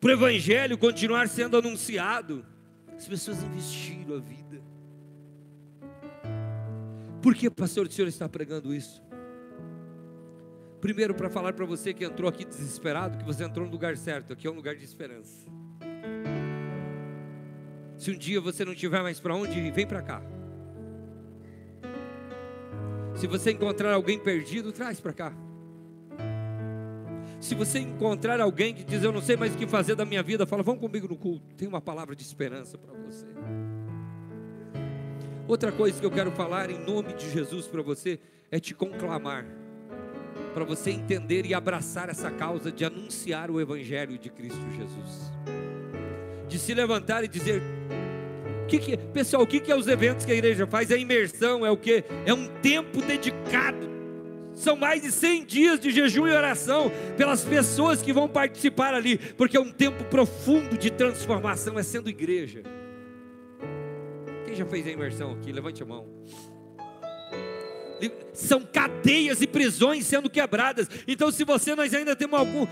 para o evangelho continuar sendo anunciado, as pessoas investiram a vida. Por que, pastor, o senhor está pregando isso? Primeiro, para falar para você que entrou aqui desesperado, que você entrou no lugar certo. Aqui é um lugar de esperança. Se um dia você não tiver mais para onde ir, vem para cá. Se você encontrar alguém perdido, traz para cá. Se você encontrar alguém que diz eu não sei mais o que fazer da minha vida, fala, vamos comigo no culto. Tem uma palavra de esperança para você. Outra coisa que eu quero falar em nome de Jesus para você é te conclamar para você entender e abraçar essa causa de anunciar o Evangelho de Cristo Jesus. De se levantar e dizer: que que, pessoal, o que, que é os eventos que a igreja faz? É imersão, é o que? É um tempo dedicado. São mais de 100 dias de jejum e oração pelas pessoas que vão participar ali, porque é um tempo profundo de transformação, é sendo igreja. Quem já fez a imersão aqui? Levante a mão são cadeias e prisões sendo quebradas. Então, se você, nós ainda temos algum,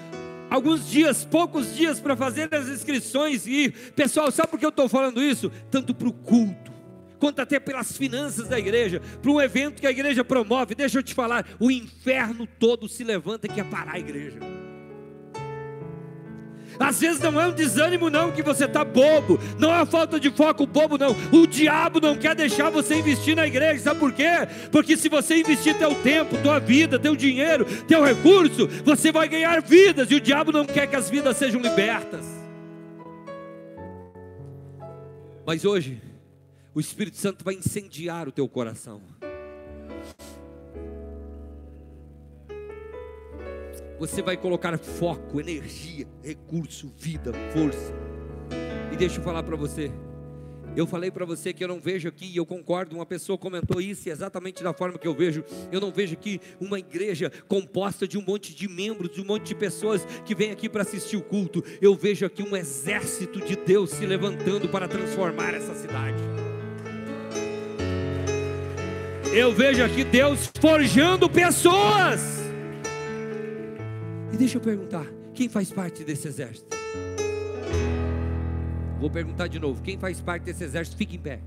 alguns dias, poucos dias para fazer as inscrições. E, pessoal, sabe por que eu estou falando isso? Tanto para o culto, quanto até pelas finanças da igreja, para um evento que a igreja promove. Deixa eu te falar: o inferno todo se levanta e quer parar a igreja. Às vezes não é um desânimo, não, que você está bobo, não é falta de foco bobo, não. O diabo não quer deixar você investir na igreja, sabe por quê? Porque se você investir teu tempo, tua vida, teu dinheiro, teu recurso, você vai ganhar vidas, e o diabo não quer que as vidas sejam libertas. Mas hoje, o Espírito Santo vai incendiar o teu coração. Você vai colocar foco, energia, recurso, vida, força. E deixa eu falar para você. Eu falei para você que eu não vejo aqui, e eu concordo, uma pessoa comentou isso, e exatamente da forma que eu vejo. Eu não vejo aqui uma igreja composta de um monte de membros, de um monte de pessoas que vêm aqui para assistir o culto. Eu vejo aqui um exército de Deus se levantando para transformar essa cidade. Eu vejo aqui Deus forjando pessoas e deixa eu perguntar: quem faz parte desse exército? Vou perguntar de novo: quem faz parte desse exército? Fique em pé.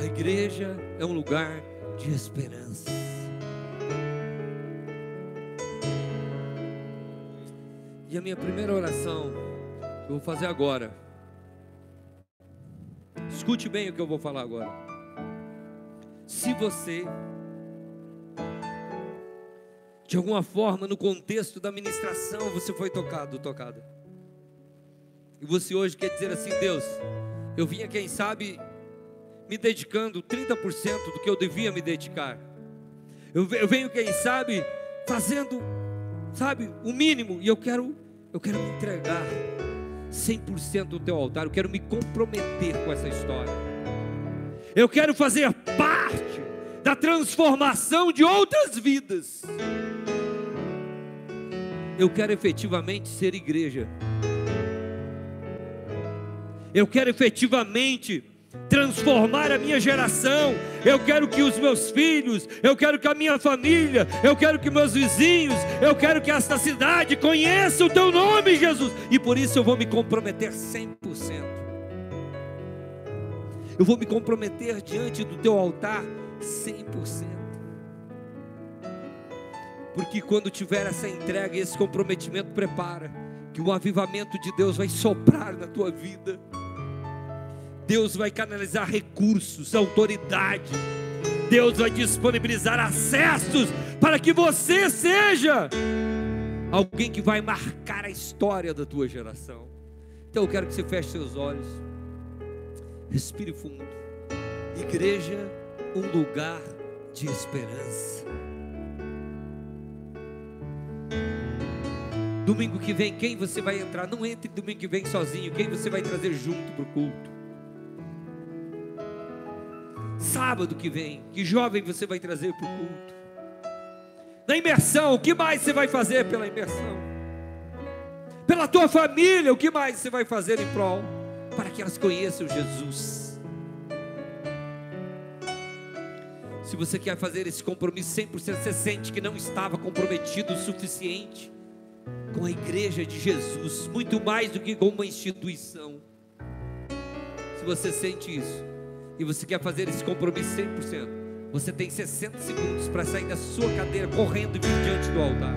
A igreja é um lugar de esperança. E a minha primeira oração, que eu vou fazer agora. Escute bem o que eu vou falar agora. Se você de alguma forma, no contexto da ministração, você foi tocado, tocada. E você hoje quer dizer assim: Deus, eu vinha, quem sabe, me dedicando 30% do que eu devia me dedicar. Eu venho, quem sabe, fazendo, sabe, o mínimo, e eu quero, eu quero me entregar 100% do teu altar, eu quero me comprometer com essa história. Eu quero fazer parte da transformação de outras vidas. Eu quero efetivamente ser igreja. Eu quero efetivamente transformar a minha geração. Eu quero que os meus filhos, eu quero que a minha família, eu quero que meus vizinhos, eu quero que esta cidade conheça o teu nome, Jesus. E por isso eu vou me comprometer 100%. Eu vou me comprometer diante do teu altar 100%. Porque quando tiver essa entrega esse comprometimento, prepara, que o avivamento de Deus vai soprar na tua vida. Deus vai canalizar recursos, autoridade. Deus vai disponibilizar acessos para que você seja alguém que vai marcar a história da tua geração. Então eu quero que você feche seus olhos, respire fundo. Igreja, um lugar de esperança. Domingo que vem, quem você vai entrar? Não entre domingo que vem sozinho. Quem você vai trazer junto para o culto? Sábado que vem, que jovem você vai trazer para o culto? Na imersão, o que mais você vai fazer pela imersão? Pela tua família, o que mais você vai fazer em prol? Para que elas conheçam Jesus. Se você quer fazer esse compromisso 100%, você sente que não estava comprometido o suficiente com a igreja de Jesus, muito mais do que com uma instituição. Se você sente isso e você quer fazer esse compromisso 100%, você tem 60 segundos para sair da sua cadeira correndo e vir diante do altar.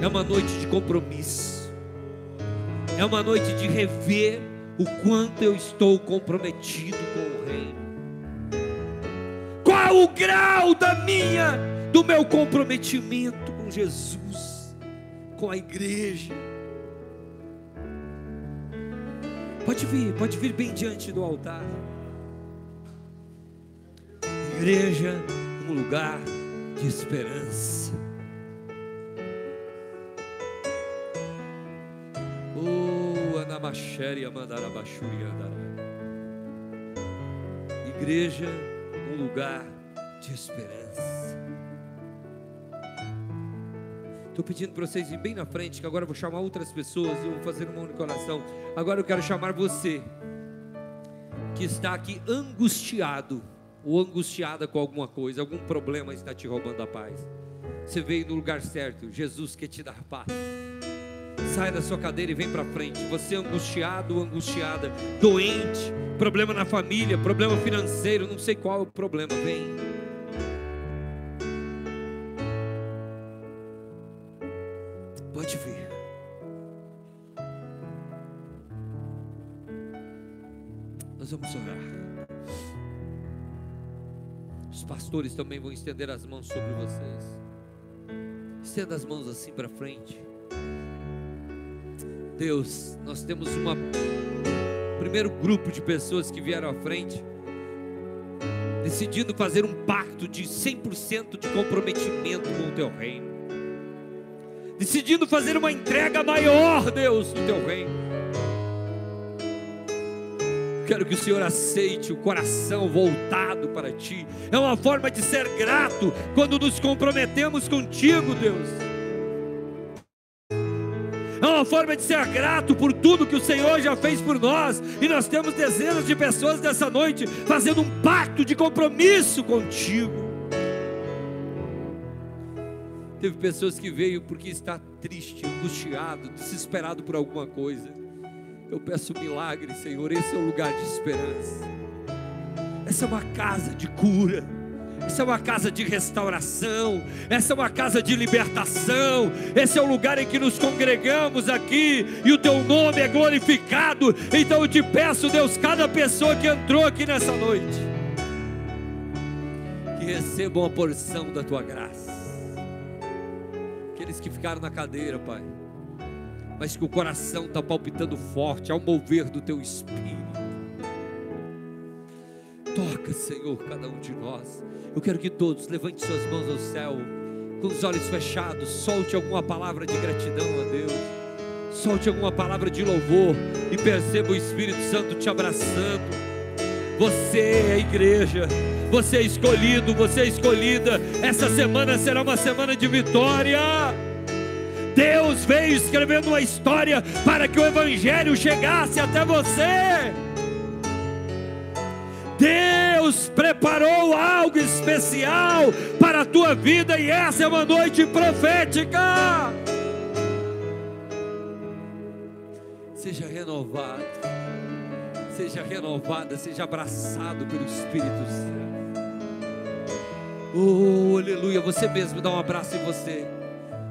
É uma noite de compromisso. É uma noite de rever o quanto eu estou comprometido com o reino. Qual o grau da minha do meu comprometimento com Jesus? Com a igreja. Pode vir, pode vir bem diante do altar. Igreja, um lugar de esperança. Oh, Anamachéria Mandarabachuri Igreja, um lugar de esperança. Estou pedindo para vocês ir bem na frente, que agora eu vou chamar outras pessoas e vou fazer uma única oração. Agora eu quero chamar você, que está aqui angustiado, ou angustiada com alguma coisa, algum problema está te roubando a paz. Você veio no lugar certo, Jesus quer te dar paz. Sai da sua cadeira e vem para frente. Você angustiado ou angustiada, doente, problema na família, problema financeiro, não sei qual é o problema, vem. Pastores também vão estender as mãos sobre vocês. Estenda as mãos assim para frente. Deus, nós temos uma primeiro grupo de pessoas que vieram à frente, decidindo fazer um pacto de 100% de comprometimento com o teu reino. Decidindo fazer uma entrega maior, Deus, do teu reino quero que o Senhor aceite o coração voltado para Ti. É uma forma de ser grato quando nos comprometemos contigo, Deus. É uma forma de ser grato por tudo que o Senhor já fez por nós. E nós temos dezenas de pessoas nessa noite fazendo um pacto de compromisso contigo. Teve pessoas que veio porque está triste, angustiado, desesperado por alguma coisa. Eu peço milagre, Senhor. Esse é o lugar de esperança. Essa é uma casa de cura. Essa é uma casa de restauração, essa é uma casa de libertação, esse é o lugar em que nos congregamos aqui e o teu nome é glorificado. Então eu te peço, Deus, cada pessoa que entrou aqui nessa noite, que recebam a porção da tua graça. Aqueles que ficaram na cadeira, Pai mas que o coração está palpitando forte ao mover do teu espírito. Toca, Senhor, cada um de nós. Eu quero que todos levante suas mãos ao céu, com os olhos fechados, solte alguma palavra de gratidão a Deus. Solte alguma palavra de louvor e perceba o Espírito Santo te abraçando. Você é a igreja, você é escolhido, você é escolhida. Essa semana será uma semana de vitória. Deus veio escrevendo uma história para que o Evangelho chegasse até você. Deus preparou algo especial para a tua vida e essa é uma noite profética. Seja renovado, seja renovada, seja abraçado pelo Espírito Santo. Oh, aleluia. Você mesmo dá um abraço em você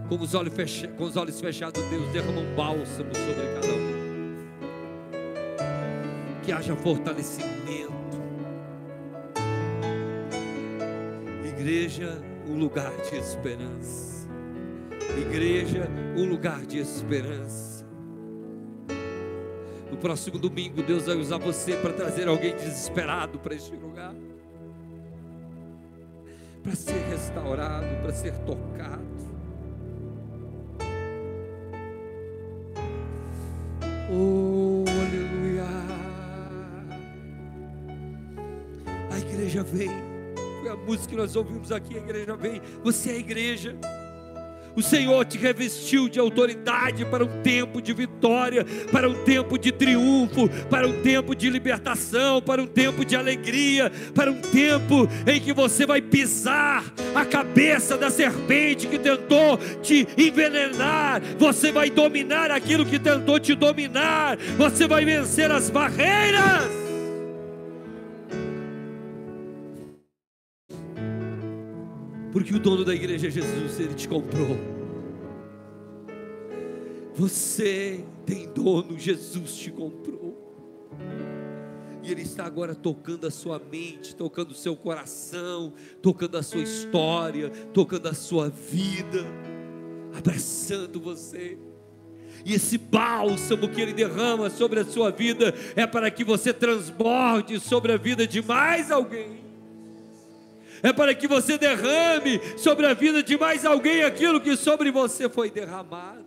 com os olhos, fechados, com os olhos fechados, Deus derrama um bálsamo sobre cada um. Que haja fortalecimento. Igreja, um lugar de esperança. Igreja, um lugar de esperança. No próximo domingo, Deus vai usar você para trazer alguém desesperado para este lugar. Para ser restaurado, para ser tocado. Oh, aleluia. A igreja vem. Foi a música que nós ouvimos aqui. A igreja vem. Você é a igreja. O Senhor te revestiu de autoridade para um tempo de vitória, para um tempo de triunfo, para um tempo de libertação, para um tempo de alegria, para um tempo em que você vai pisar a cabeça da serpente que tentou te envenenar, você vai dominar aquilo que tentou te dominar, você vai vencer as barreiras. Porque o dono da igreja é Jesus, ele te comprou. Você tem dono, Jesus te comprou. E Ele está agora tocando a sua mente, tocando o seu coração, tocando a sua história, tocando a sua vida, abraçando você. E esse bálsamo que Ele derrama sobre a sua vida é para que você transborde sobre a vida de mais alguém é para que você derrame sobre a vida de mais alguém aquilo que sobre você foi derramado.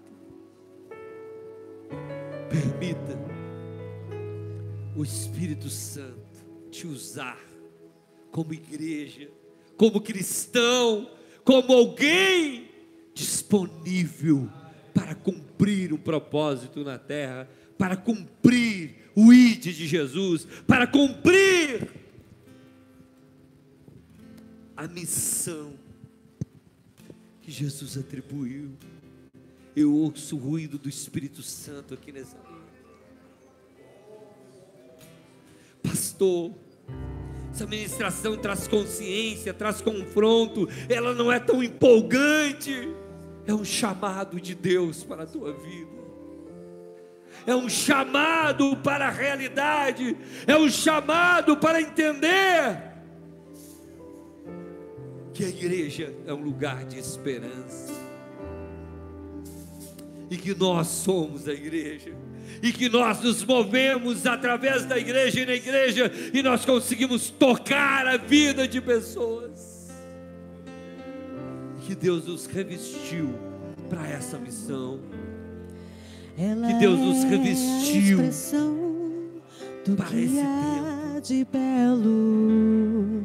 Permita o Espírito Santo te usar como igreja, como cristão, como alguém disponível para cumprir o propósito na terra, para cumprir o ID de Jesus, para cumprir a missão que Jesus atribuiu. Eu ouço o ruído do Espírito Santo aqui nessa Pastor, essa ministração traz consciência, traz confronto, ela não é tão empolgante. É um chamado de Deus para a tua vida. É um chamado para a realidade, é um chamado para entender que a igreja é um lugar de esperança e que nós somos a igreja e que nós nos movemos através da igreja e na igreja e nós conseguimos tocar a vida de pessoas. Que Deus nos revestiu para essa missão. Ela que Deus nos revestiu é do para esse há de belo.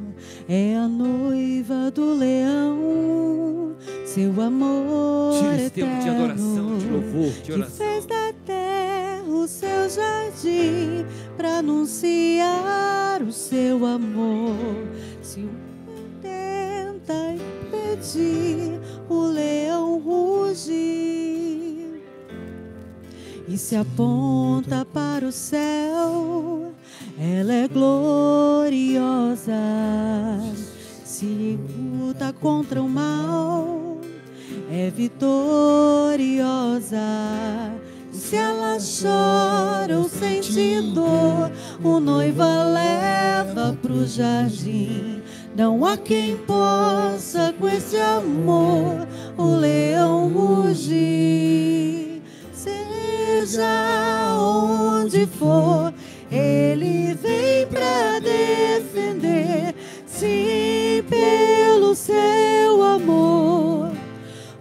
É a noiva do leão, seu amor Tira esse tempo de adoração, de louvor, de que oração. fez da terra o seu jardim para anunciar o seu amor. Se o tenta impedir, o leão ruge e se aponta para o céu. Ela é gloriosa, se luta contra o mal, é vitoriosa. Se ela chora ou sente dor, o noivo a leva pro jardim. Não há quem possa com esse amor o leão rugir. Seja onde for, ele vem pra defender. Sim, pelo seu amor,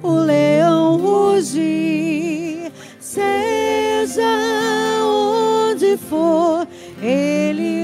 o leão rugir. Seja onde for, ele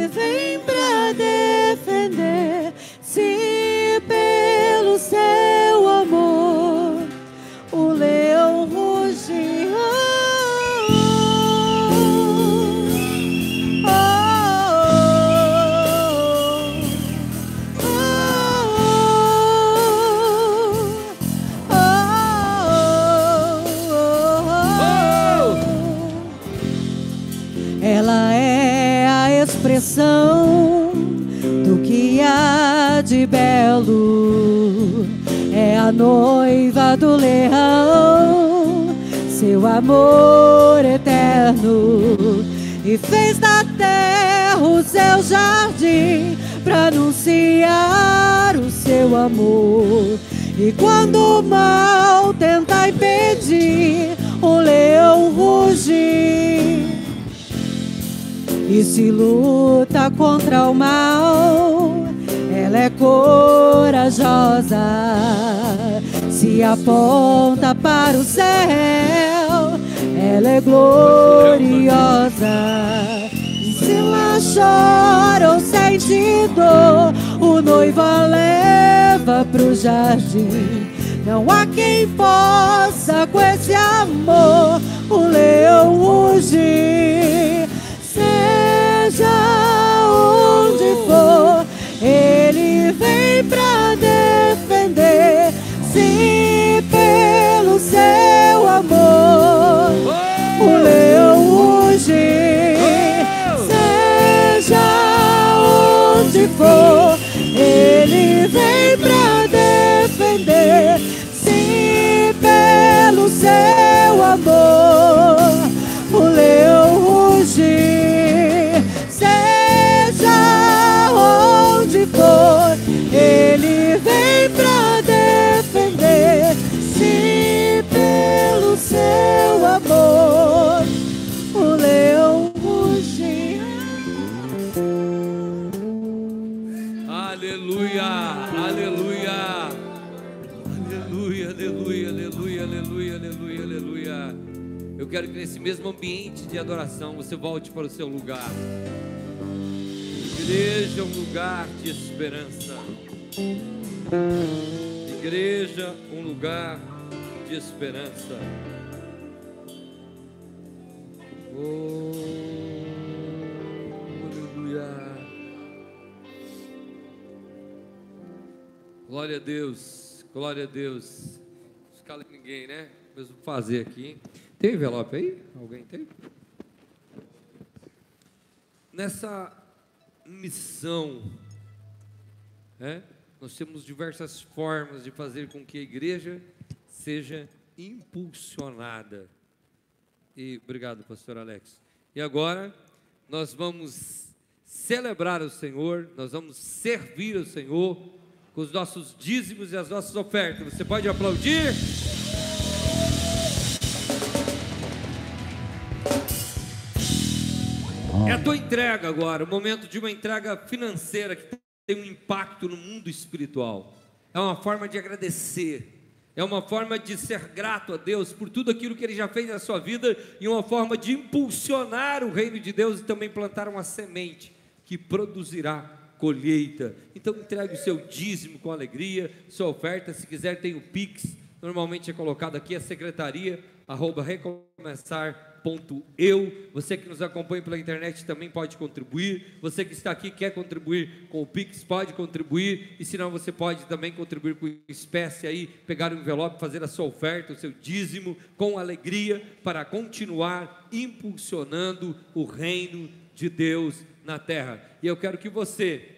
belo. É a noiva do leão, seu amor eterno. E fez da terra o seu jardim para anunciar o seu amor. E quando o mal tenta impedir, o leão ruge e se luta contra o mal. Ela é corajosa, se aponta para o céu. Ela é gloriosa. E se ela chora ou sente dor, o noivo a leva pro jardim. Não há quem possa com esse amor o leão rugir. Pra defender. Sim, pelo seu amor, o leão rugir. Seja onde for, ele vem pra defender. Sim, pelo aleluia, quero que nesse mesmo ambiente de adoração você volte para o seu lugar. Igreja é um lugar de esperança. Igreja, um lugar de esperança. Oh, aleluia. Glória a Deus, glória a Deus. Não escala ninguém, né? Mas vou fazer aqui. Tem envelope aí? Alguém tem? Nessa missão, né? nós temos diversas formas de fazer com que a igreja seja impulsionada. E obrigado, pastor Alex. E agora nós vamos celebrar o Senhor, nós vamos servir o Senhor com os nossos dízimos e as nossas ofertas. Você pode aplaudir? É a tua entrega agora, o momento de uma entrega financeira que tem um impacto no mundo espiritual. É uma forma de agradecer, é uma forma de ser grato a Deus por tudo aquilo que Ele já fez na sua vida e uma forma de impulsionar o reino de Deus e também plantar uma semente que produzirá colheita. Então entregue o seu dízimo com alegria, sua oferta. Se quiser, tem o Pix, normalmente é colocado aqui a secretaria, arroba recomeçar eu. Você que nos acompanha pela internet também pode contribuir. Você que está aqui quer contribuir com o Pix, pode contribuir. E se não, você pode também contribuir com espécie aí, pegar o envelope, fazer a sua oferta, o seu dízimo, com alegria, para continuar impulsionando o reino de Deus na terra. E eu quero que você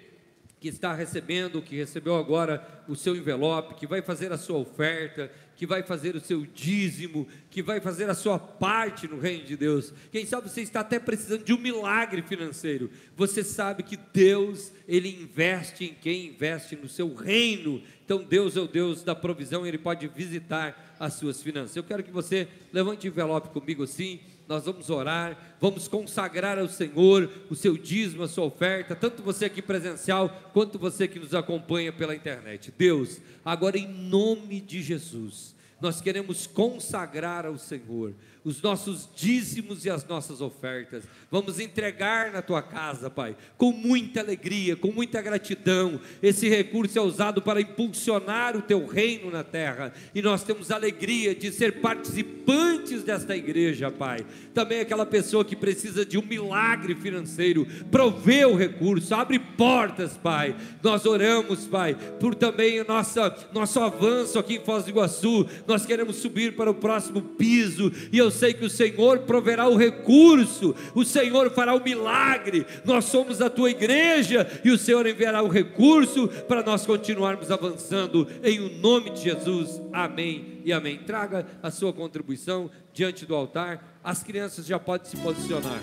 que está recebendo, que recebeu agora o seu envelope, que vai fazer a sua oferta, que vai fazer o seu dízimo, que vai fazer a sua parte no reino de Deus. Quem sabe você está até precisando de um milagre financeiro. Você sabe que Deus, ele investe em quem investe no seu reino. Então Deus é o Deus da provisão, ele pode visitar as suas finanças. Eu quero que você levante o envelope comigo assim nós vamos orar, vamos consagrar ao Senhor o seu dízimo, a sua oferta, tanto você aqui presencial, quanto você que nos acompanha pela internet. Deus, agora em nome de Jesus, nós queremos consagrar ao Senhor os nossos dízimos e as nossas ofertas. Vamos entregar na tua casa, Pai, com muita alegria, com muita gratidão. Esse recurso é usado para impulsionar o teu reino na terra, e nós temos alegria de ser participantes desta igreja, Pai. Também aquela pessoa que precisa de um milagre financeiro, provê o recurso, abre portas, Pai. Nós oramos, Pai, por também o nossa, nosso avanço aqui em Foz do Iguaçu. Nós queremos subir para o próximo piso, e eu sei que o Senhor proverá o recurso, o Senhor fará o milagre. Nós somos a tua igreja e o Senhor enviará o recurso para nós continuarmos avançando em o nome de Jesus. Amém e amém. Traga a sua contribuição diante do altar. As crianças já podem se posicionar.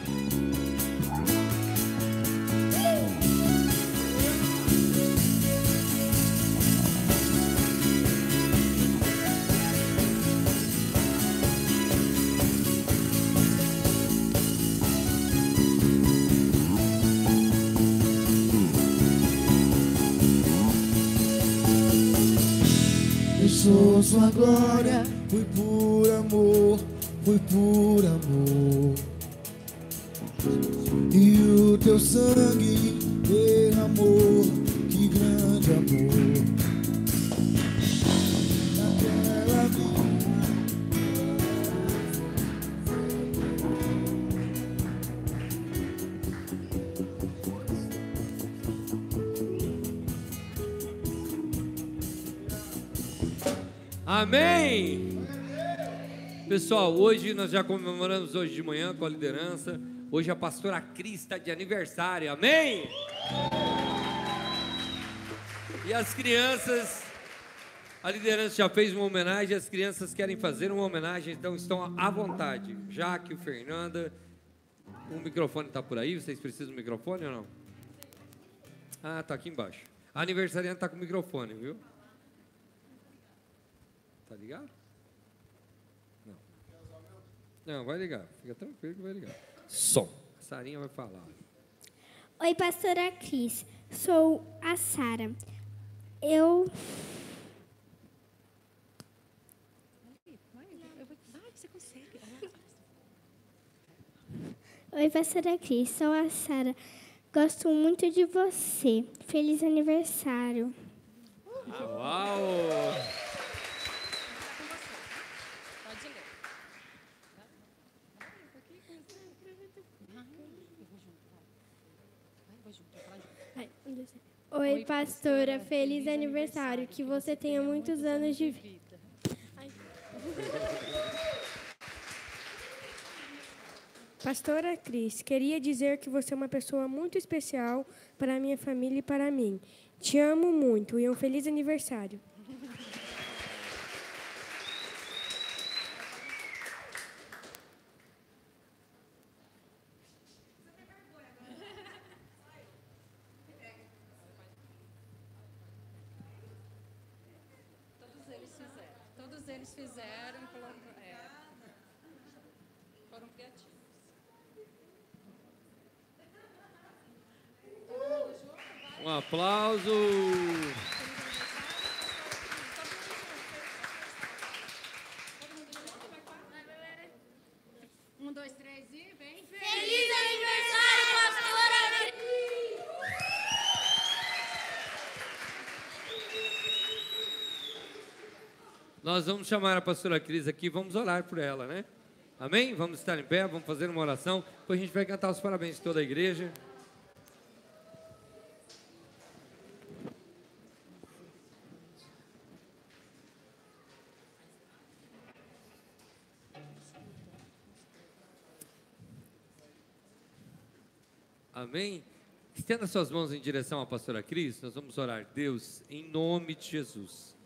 Sou sua glória. Fui por amor, fui por amor. E o teu sangue derramou, que grande amor. Amém. Pessoal, hoje nós já comemoramos hoje de manhã com a liderança. Hoje a pastora Cris está de aniversário. Amém. E as crianças, a liderança já fez uma homenagem, as crianças querem fazer uma homenagem, então estão à vontade. Jaque, Fernanda, o microfone está por aí, vocês precisam do microfone ou não? Ah, está aqui embaixo. A aniversariante está com o microfone, viu? Tá ligado? Não. Não, vai ligar. Fica tranquilo que vai ligar. Som. A Sarinha vai falar. Oi, pastora Cris. Sou a Sara. Eu Oi, pastora Cris, sou a Sara. Gosto muito de você. Feliz aniversário. Uau! Oi, pastora, feliz aniversário. Que você tenha muitos anos de vida. Pastora Cris, queria dizer que você é uma pessoa muito especial para a minha família e para mim. Te amo muito e um feliz aniversário. Todos eles fizeram. Todos eles fizeram. colocou- é. Foram criativos. Um aplauso. Um, dois, três e vem. Feliz aniversário, pastora Nós vamos chamar a pastora Cris aqui, vamos orar por ela, né? Amém? Vamos estar em pé, vamos fazer uma oração, depois a gente vai cantar os parabéns de toda a igreja. Amém? Estenda suas mãos em direção à pastora Cris, nós vamos orar. Deus, em nome de Jesus.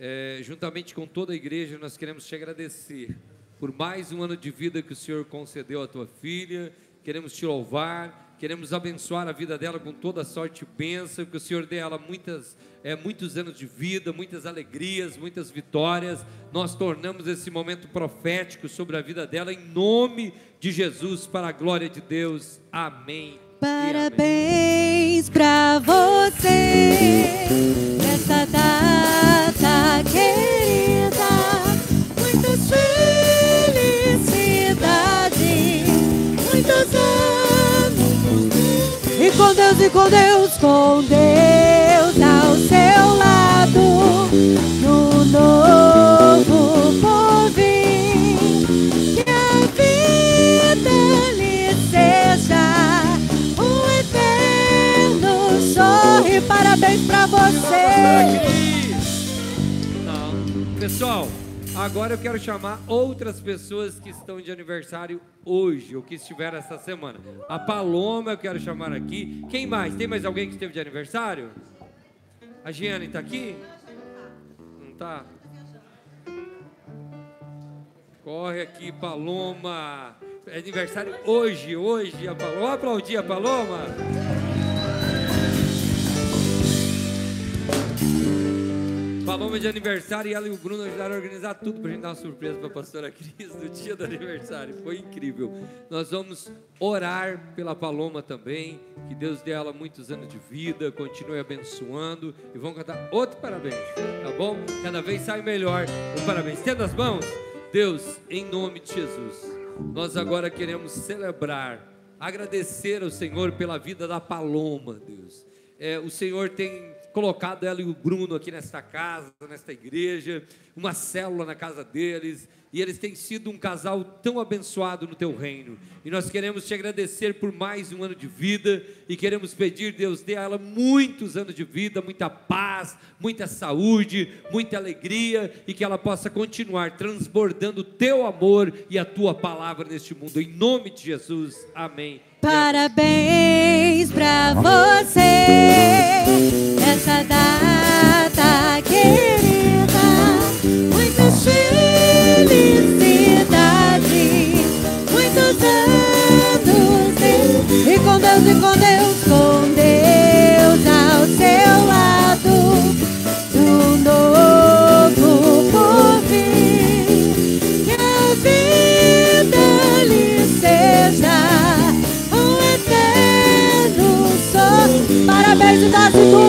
É, juntamente com toda a igreja, nós queremos te agradecer por mais um ano de vida que o Senhor concedeu à tua filha. Queremos te louvar, queremos abençoar a vida dela com toda a sorte e bênção, que o Senhor dê a ela muitas, é, muitos anos de vida, muitas alegrias, muitas vitórias. Nós tornamos esse momento profético sobre a vida dela, em nome de Jesus, para a glória de Deus. Amém. Parabéns pra você nessa data com Deus, e com Deus, com Deus ao seu lado, no novo Pessoal, agora eu quero chamar outras pessoas que estão de aniversário hoje, ou que estiveram essa semana. A Paloma eu quero chamar aqui. Quem mais? Tem mais alguém que esteve de aniversário? A Giane está aqui? Não tá? Corre aqui, Paloma. É aniversário hoje, hoje, a Paloma. Vamos aplaudir a Paloma. Paloma de aniversário e ela e o Bruno ajudaram a organizar tudo pra gente dar uma surpresa pra pastora Cris no dia do aniversário. Foi incrível. Nós vamos orar pela Paloma também. Que Deus dê ela muitos anos de vida, continue abençoando. E vamos cantar outro parabéns, tá bom? Cada vez sai melhor o parabéns. Tendo as mãos, Deus, em nome de Jesus, nós agora queremos celebrar, agradecer ao Senhor pela vida da Paloma, Deus. É, o Senhor tem colocado ela e o Bruno aqui nesta casa, nesta igreja, uma célula na casa deles, e eles têm sido um casal tão abençoado no teu reino. E nós queremos te agradecer por mais um ano de vida e queremos pedir, Deus, dê a ela muitos anos de vida, muita paz, muita saúde, muita alegria e que ela possa continuar transbordando o teu amor e a tua palavra neste mundo. Em nome de Jesus. Amém. Parabéns pra você nessa data querida. Muitas felicidades, muitos anos. E com Deus, e com Deus,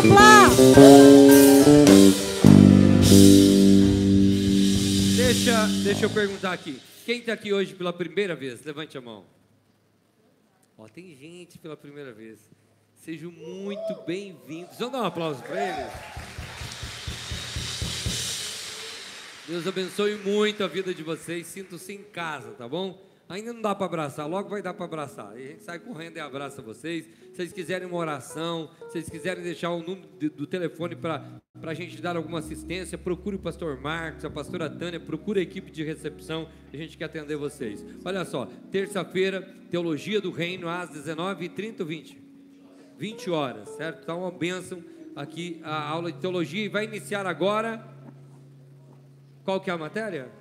dupla. Deixa, deixa eu perguntar aqui. Quem está aqui hoje pela primeira vez? Levante a mão. Ó, tem gente pela primeira vez. Sejam muito bem-vindos. Vamos dar um aplauso para eles. Deus abençoe muito a vida de vocês. Sintam-se em casa, tá bom? Ainda não dá para abraçar, logo vai dar para abraçar. E a gente sai correndo e abraça vocês. Se vocês quiserem uma oração, se vocês quiserem deixar o número de, do telefone para a gente dar alguma assistência, procure o pastor Marcos, a pastora Tânia, procure a equipe de recepção, a gente quer atender vocês. Olha só, terça-feira, Teologia do Reino, às 19h30 ou 20? 20 horas, certo? Então, uma bênção aqui a aula de teologia e vai iniciar agora. Qual que é a matéria?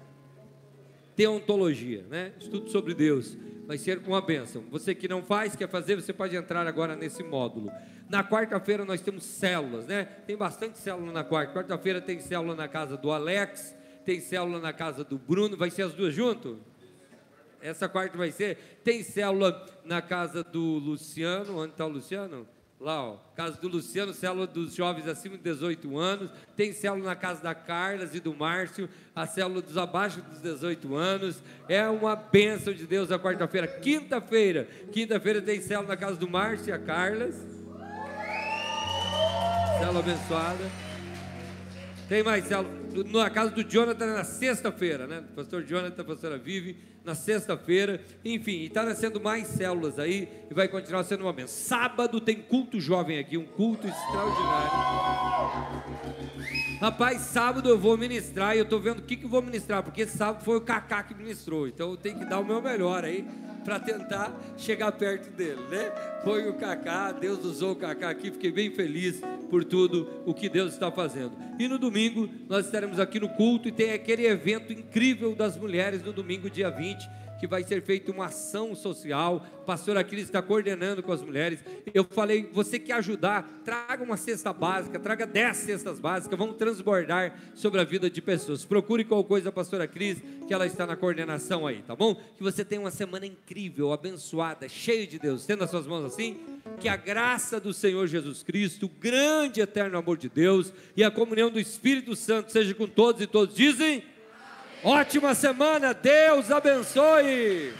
Teontologia, né? Estudo sobre Deus. Vai ser uma bênção. Você que não faz, quer fazer, você pode entrar agora nesse módulo. Na quarta-feira nós temos células, né? Tem bastante célula na quarta. Quarta-feira tem célula na casa do Alex, tem célula na casa do Bruno. Vai ser as duas juntas? Essa quarta vai ser. Tem célula na casa do Luciano. Onde está o Luciano? Lá, ó, casa do Luciano, célula dos jovens acima de 18 anos, tem célula na casa da Carlas e do Márcio, a célula dos abaixo dos 18 anos, é uma bênção de Deus a quarta-feira. Quinta-feira, quinta-feira tem célula na casa do Márcio e a Carlas, célula abençoada. Tem mais célula na casa do Jonathan na sexta-feira, né? Pastor Jonathan, pastora Vive, na sexta-feira. Enfim, está nascendo mais células aí e vai continuar sendo uma bênção. Sábado tem culto jovem aqui, um culto extraordinário. Rapaz, sábado eu vou ministrar e eu estou vendo o que, que eu vou ministrar, porque sábado foi o Kaká que ministrou, então eu tenho que dar o meu melhor aí para tentar chegar perto dele, né? Foi o Kaká, Deus usou o Kaká aqui, fiquei bem feliz por tudo o que Deus está fazendo. E no domingo nós estaremos aqui no culto e tem aquele evento incrível das mulheres no domingo, dia 20 que vai ser feita uma ação social. O pastor Aquiles está coordenando com as mulheres. Eu falei, você quer ajudar? Traga uma cesta básica, traga 10 cestas básicas, vamos transbordar sobre a vida de pessoas. Procure qual coisa a pastora Cris, que ela está na coordenação aí, tá bom? Que você tenha uma semana incrível, abençoada, cheia de Deus. Tendo as suas mãos assim, que a graça do Senhor Jesus Cristo, o grande eterno amor de Deus e a comunhão do Espírito Santo seja com todos e todos dizem. Ótima semana, Deus abençoe.